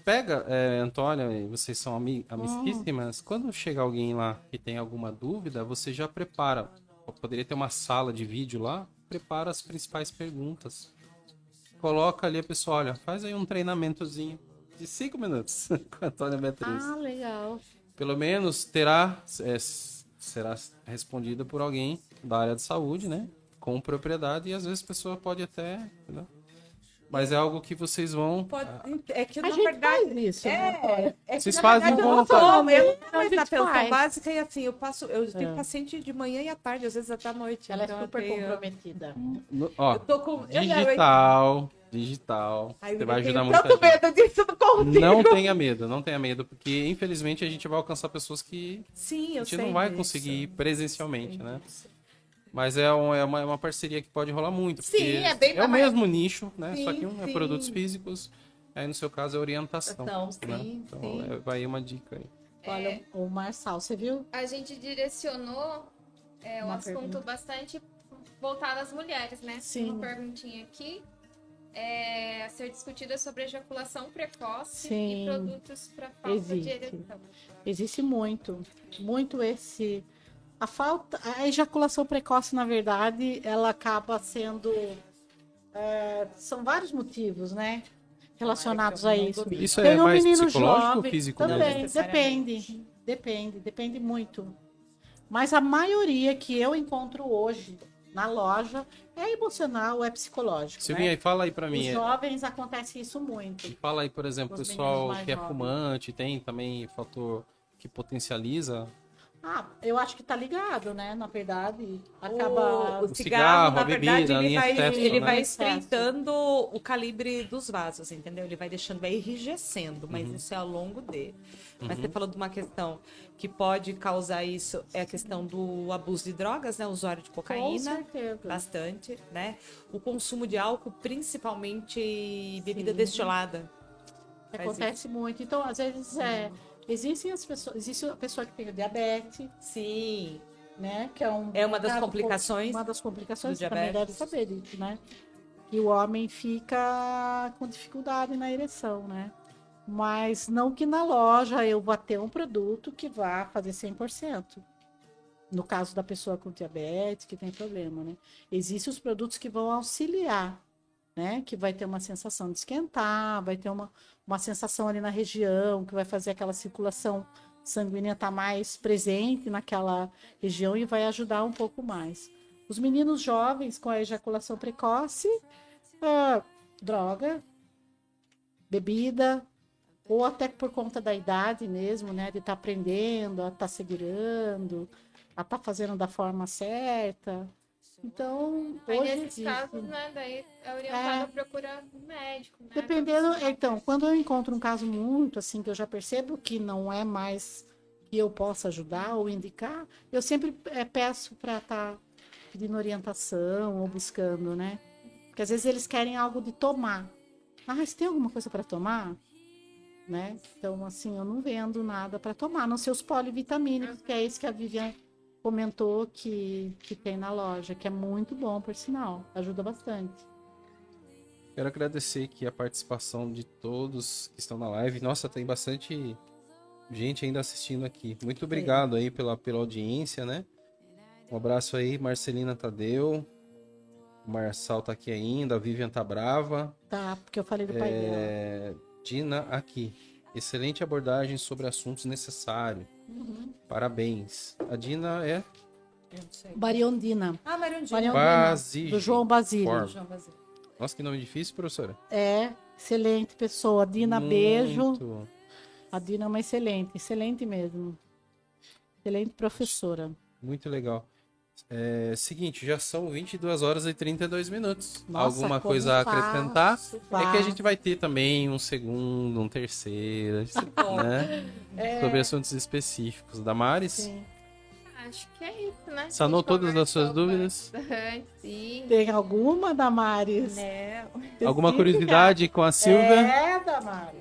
Pega, é, Antônia, e vocês são ami amicíssimas. Quando chega alguém lá que tem alguma dúvida, você já prepara. Poderia ter uma sala de vídeo lá, prepara as principais perguntas. Coloca ali a pessoa, olha, faz aí um treinamentozinho de cinco minutos com a Antônia Beatriz. Ah, legal. Pelo menos terá, é, será respondida por alguém da área de saúde, né? Com propriedade, e às vezes a pessoa pode até. entendeu? Mas é algo que vocês vão. Pode- É que, A na gente verdade, faz isso, né? É, é que, Vocês na fazem verdade, eu não tomo, eu não Não, tomo na atenção básica e assim, eu passo, eu tenho É. paciente de manhã e à tarde, às vezes até à noite. Ela é então eu super tenho- comprometida. no- Ó, Eu tô com. digital. Digital. Ai, Você vai ajudar muita tanto gente. medo disso do contigo. Não tenha medo, não tenha medo, porque infelizmente a gente vai alcançar pessoas que Sim, a eu gente sei não vai disso. conseguir ir presencialmente, né? disso. Mas é, um- é uma, é uma parceria que pode rolar muito. Sim, é bem É o mais- mesmo nicho, né? Só Sim, que um é sim. produtos físicos, aí no seu caso é orientação. Então, né? sim, Então sim. é- vai aí uma dica aí. Olha, o Marçal, você viu? A gente direcionou é, um Uma assunto pergunta. bastante voltado às mulheres, né? Sim. Uma perguntinha aqui. É, a ser discutida sobre ejaculação precoce Sim. e produtos para falta de Existe. ereção. Existe muito, muito esse. A falta, a ejaculação precoce, na verdade, ela acaba sendo. é, são vários motivos, né? Relacionados a isso. Isso Tem é um mais menino psicológico ou jovem, físico? Também, depende. Depende, depende muito. Mas a maioria que eu encontro hoje na loja é emocional, é psicológico. Silvinha, né? fala aí pra mim. Os é- jovens acontece isso muito. Fala aí, por exemplo, o pessoal que é jovens. fumante, tem também fator que potencializa. Ah, eu acho que tá ligado, né? Na verdade, acaba. O, o O cigarro, cigarro, na a verdade, ele vai, testo, ele né? vai Excesso. estreitando o calibre dos vasos, entendeu? Ele vai deixando, vai enrijecendo, mas Uhum. isso é ao longo de. Mas você falou de uma questão que pode causar isso, é a questão do abuso de drogas, né? O usuário de Com cocaína. certeza. Bastante, né? O consumo de álcool, principalmente bebida Sim. destilada. Acontece muito. Então, às vezes, é, existem as pessoas. Existe a pessoa que tem diabetes, Sim. né? Que é um. É uma das um- complicações Uma das complicações, também deve saber né? Que o homem fica com dificuldade na ereção, né? Mas não que na loja eu vá ter um produto que vá fazer 100%. No caso da pessoa com diabetes, que tem problema, né? Existem os produtos que vão auxiliar, né? Que vai ter uma sensação de esquentar, vai ter uma, uma sensação ali na região, que vai fazer aquela circulação sanguínea estar mais presente naquela região e vai ajudar um pouco mais. Os meninos jovens com a ejaculação precoce, ah, droga, bebida, ou até por conta da idade mesmo, né? De estar aprendendo, a estar segurando, a estar fazendo da forma certa. Então, Aí hoje nesses casos, né, daí é orientado É. a procurar médico, né? Dependendo, então, quando eu encontro um caso muito assim, que eu já percebo que não é mais que eu possa ajudar ou indicar, eu sempre eh, peço para estar pedindo orientação ou buscando, né? Porque às vezes eles querem algo de tomar. Ah, você tem alguma coisa para tomar? Né? Então, assim, eu não vendo nada para tomar, não ser os polivitamínicos, que é esse que a Vivian comentou que, que tem na loja, que é muito bom, por sinal, ajuda bastante. Quero agradecer aqui a participação de todos que estão na live. Nossa, tem bastante gente ainda assistindo aqui. Muito obrigado aí pela, pela audiência, né? Um abraço aí, Marcelina Tadeu. O Marçal tá aqui ainda, a Vivian tá brava. Tá, porque eu falei do pai dela. É, Dina aqui. Excelente abordagem sobre assuntos necessários. Uhum. Parabéns. A Dina é. Ah, Mariondina. Bariondina. Basílio. Do João Basílio. Forma. João Basílio. Nossa, que nome difícil, professora. É, excelente pessoa. Dina, beijo. Muito. A Dina é uma excelente, excelente mesmo. Excelente professora. Muito legal. É, seguinte, já são 22 horas e 32 minutos. Nossa, Alguma coisa a acrescentar? fácil, É que a fácil. gente vai ter também um segundo, um terceiro, bom. né? Sobre assuntos específicos. Damares, É. Sim. Acho que é isso, né? sanou todas as suas dúvidas? bastante, Sim. Tem alguma, Damares? É. Alguma curiosidade com a Silvia? É, Damares.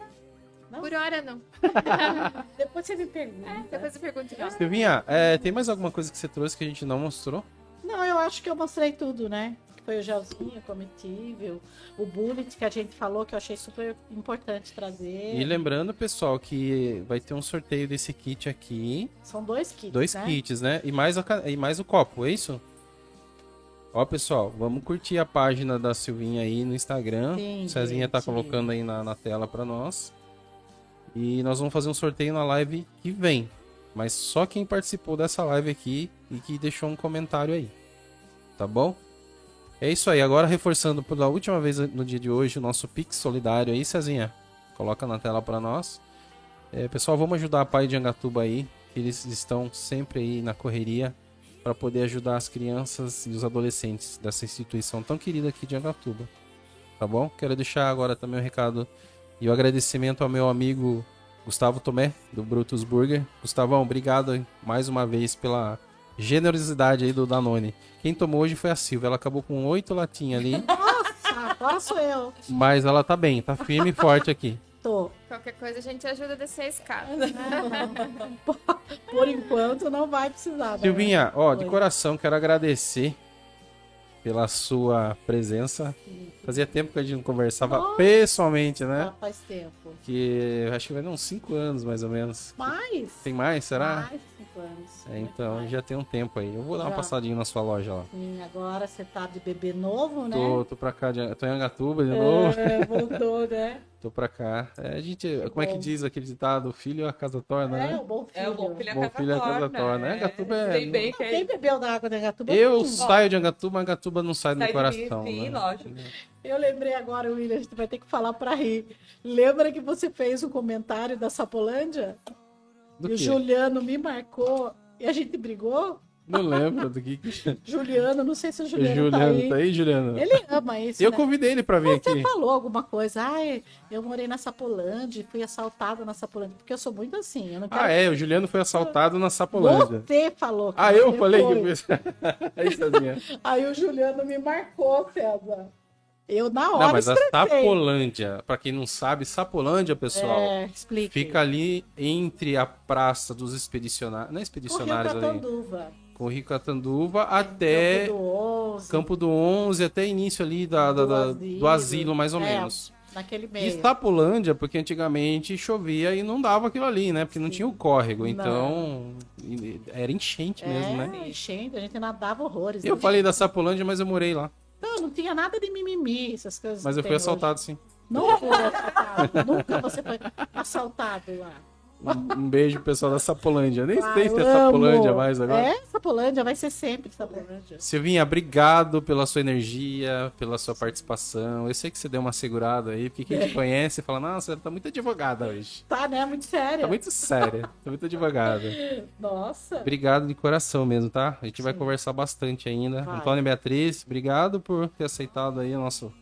Não? Por hora não. Depois você me pergunta. Depois eu pergunto. Silvinha, é, tem mais alguma coisa que você trouxe que a gente não mostrou? Não, eu acho que eu mostrei tudo, né? Que Foi o gelzinho cometível, o bullet que a gente falou, que eu achei super importante trazer. E lembrando, pessoal, que vai ter um sorteio desse kit aqui. São dois kits, Dois né? kits, né? E mais, a e mais o copo, é isso? Ó, pessoal, vamos curtir a página da Silvinha aí no Instagram. Sim, o Cezinha tá gente. colocando aí na, na tela pra nós. E nós vamos fazer um sorteio na live que vem. Mas só quem participou dessa live aqui e que deixou um comentário aí. Tá bom? É isso aí. Agora reforçando pela última vez no dia de hoje o nosso Pix solidário aí, Cezinha. Coloca na tela para nós. É, pessoal, vamos ajudar a Pai de Angatuba aí. Eles estão sempre aí na correria para poder ajudar as crianças e os adolescentes dessa instituição tão querida aqui de Angatuba. Tá bom? Quero deixar agora também o um recado e o agradecimento ao meu amigo Gustavo Tomé, do Brutus Burger. Gustavão, obrigado mais uma vez pela generosidade aí do Danone. Quem tomou hoje foi a Silvia. Ela acabou com oito latinhas ali. Nossa, agora sou eu. Mas ela tá bem, tá firme e forte aqui. Tô. Qualquer coisa a gente ajuda a descer a escada. Por enquanto não vai precisar. né? Silvinha, ó, de coração quero agradecer pela sua presença. Fazia tempo que a gente não conversava Nossa. pessoalmente, né? Faz tempo. Que acho que vai dar uns 5 anos mais ou menos. Mais? Tem mais, será? Mais anos. É, então, já tem um tempo aí. Eu vou dar uma Já. passadinha na sua loja lá. Sim, agora você tá de bebê novo, né? Tô, tô pra cá, de, tô em Angatuba de novo. É, voltou, né? Tô pra cá. É, a gente, como é que bom. diz aquele ditado? O filho a casa torna, É, né? o bom filho. É o bom filho a Bom casa filho a casa torna. torna. É, Gatuba é- Sei bem que Quem é bebeu da água da Gatuba? Eu saio de Angatuba, Angatuba não sai do Sai meu de mim, coração. sim, né? lógico. Eu lembrei agora, William, a gente vai ter que falar pra rir. Lembra que você fez um comentário da Sapolândia? Do e o quê? Juliano me marcou e a gente brigou? Não lembro do que. Juliano, não sei se o Juliano, Juliano, tá aí. tá aí, Juliano? Ele ama isso, Eu né? convidei ele pra vir Você aqui. falou alguma coisa, ai, eu morei na Sapolândia, fui assaltada na Sapolândia, porque eu sou muito assim, eu não quero... Ah, é, o Juliano foi assaltado na Sapolândia. Você falou. que Ah, eu você falei foi. que eu fiz. Aí. Aí o Juliano me marcou, César. Eu na hora Não, mas a. Sapolândia, pra quem não sabe, Sapolândia, pessoal, É, fica ali entre a praça dos expedicionários, não é expedicionários ali, Catanduva. com Rio Catanduva até Campo do Onze, Campo do 11, até início ali da, da- Do da- asilo. do asilo, mais ou É, menos. naquele E meio. Sapolândia, porque antigamente chovia e não dava aquilo ali, né? Porque não tinha o córrego, então e- era enchente mesmo, é, né? enchente, a gente nadava horrores. Eu né? falei da Sapolândia, mas eu morei lá. Não, não tinha nada de mimimi, essas coisas. Mas eu fui assaltado, sim. Não foi assaltado. Nunca você foi assaltado lá. Um, um beijo pessoal da Sapolândia. Nem sei se é Ah, Sapolândia mais agora. É, Sapolândia, vai ser sempre Sapolândia. Silvinha, obrigado pela sua energia, pela sua participação. Eu sei que você deu uma segurada aí, porque quem te conhece fala, nossa, ela tá muito advogada hoje. Tá, né? Muito sério. Tá muito séria, tá muito advogada. Nossa. Obrigado de coração mesmo, tá? A gente vai conversar bastante ainda. Vai. Antônio e Beatriz, obrigado por ter aceitado aí o nosso,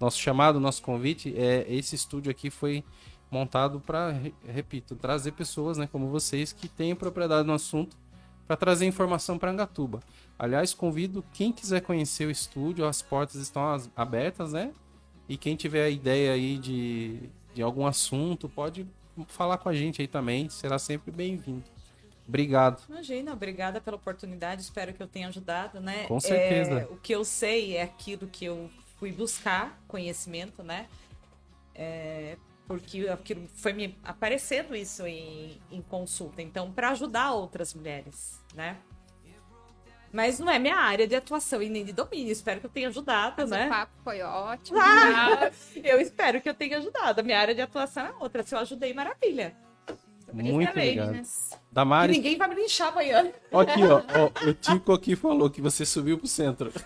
nosso chamado, nosso convite. É, esse estúdio aqui foi montado para, repito, trazer pessoas, né, como vocês, que têm propriedade no assunto, para trazer informação para Angatuba. Aliás, convido quem quiser conhecer o estúdio, as portas estão as- abertas, né? E quem tiver a ideia aí de, de algum assunto, pode falar com a gente aí também, será sempre bem-vindo. Obrigado. Imagina, obrigada pela oportunidade, espero que eu tenha ajudado, né? Com certeza. É, o que eu sei é aquilo que eu fui buscar, conhecimento, né? É, porque aquilo foi me aparecendo isso em, em consulta, então, para ajudar outras mulheres, né? Mas não é minha área de atuação e nem de domínio, espero que eu tenha ajudado, Mas né? o papo foi ótimo. Ah, eu espero que eu tenha ajudado. A minha área de atuação é outra. Se eu ajudei, maravilha. Muito obrigado. E Damares, ninguém vai me linchar amanhã. aqui, ó, ó. O Tico aqui falou que você subiu pro centro.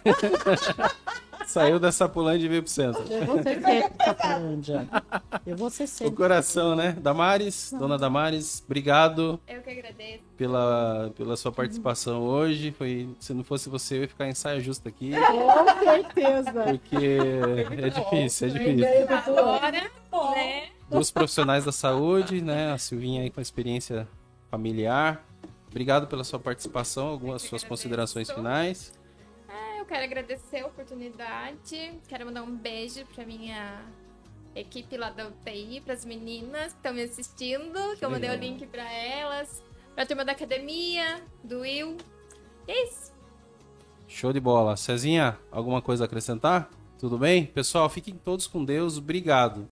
Saiu da Sapolândia e veio pro centro. Eu vou ser sempre Sapolândia. Eu vou ser O coração, né? Damares, dona Damares, obrigado Eu que agradeço. pela, pela sua participação hoje. Foi, se não fosse você, eu ia ficar em saia justa aqui. Com certeza. Porque é difícil, é difícil. Agora, né? Dos profissionais da saúde, né? A Silvinha aí com a experiência familiar. Obrigado pela sua participação, algumas suas considerações finais. Eu quero agradecer a oportunidade. Quero mandar um beijo pra minha equipe lá da UTI, pras meninas que estão me assistindo, que eu mandei o link pra elas, pra turma da academia, do Will. E é isso. Show de bola. Cezinha, alguma coisa a acrescentar? Tudo bem? Pessoal, fiquem todos com Deus. Obrigado.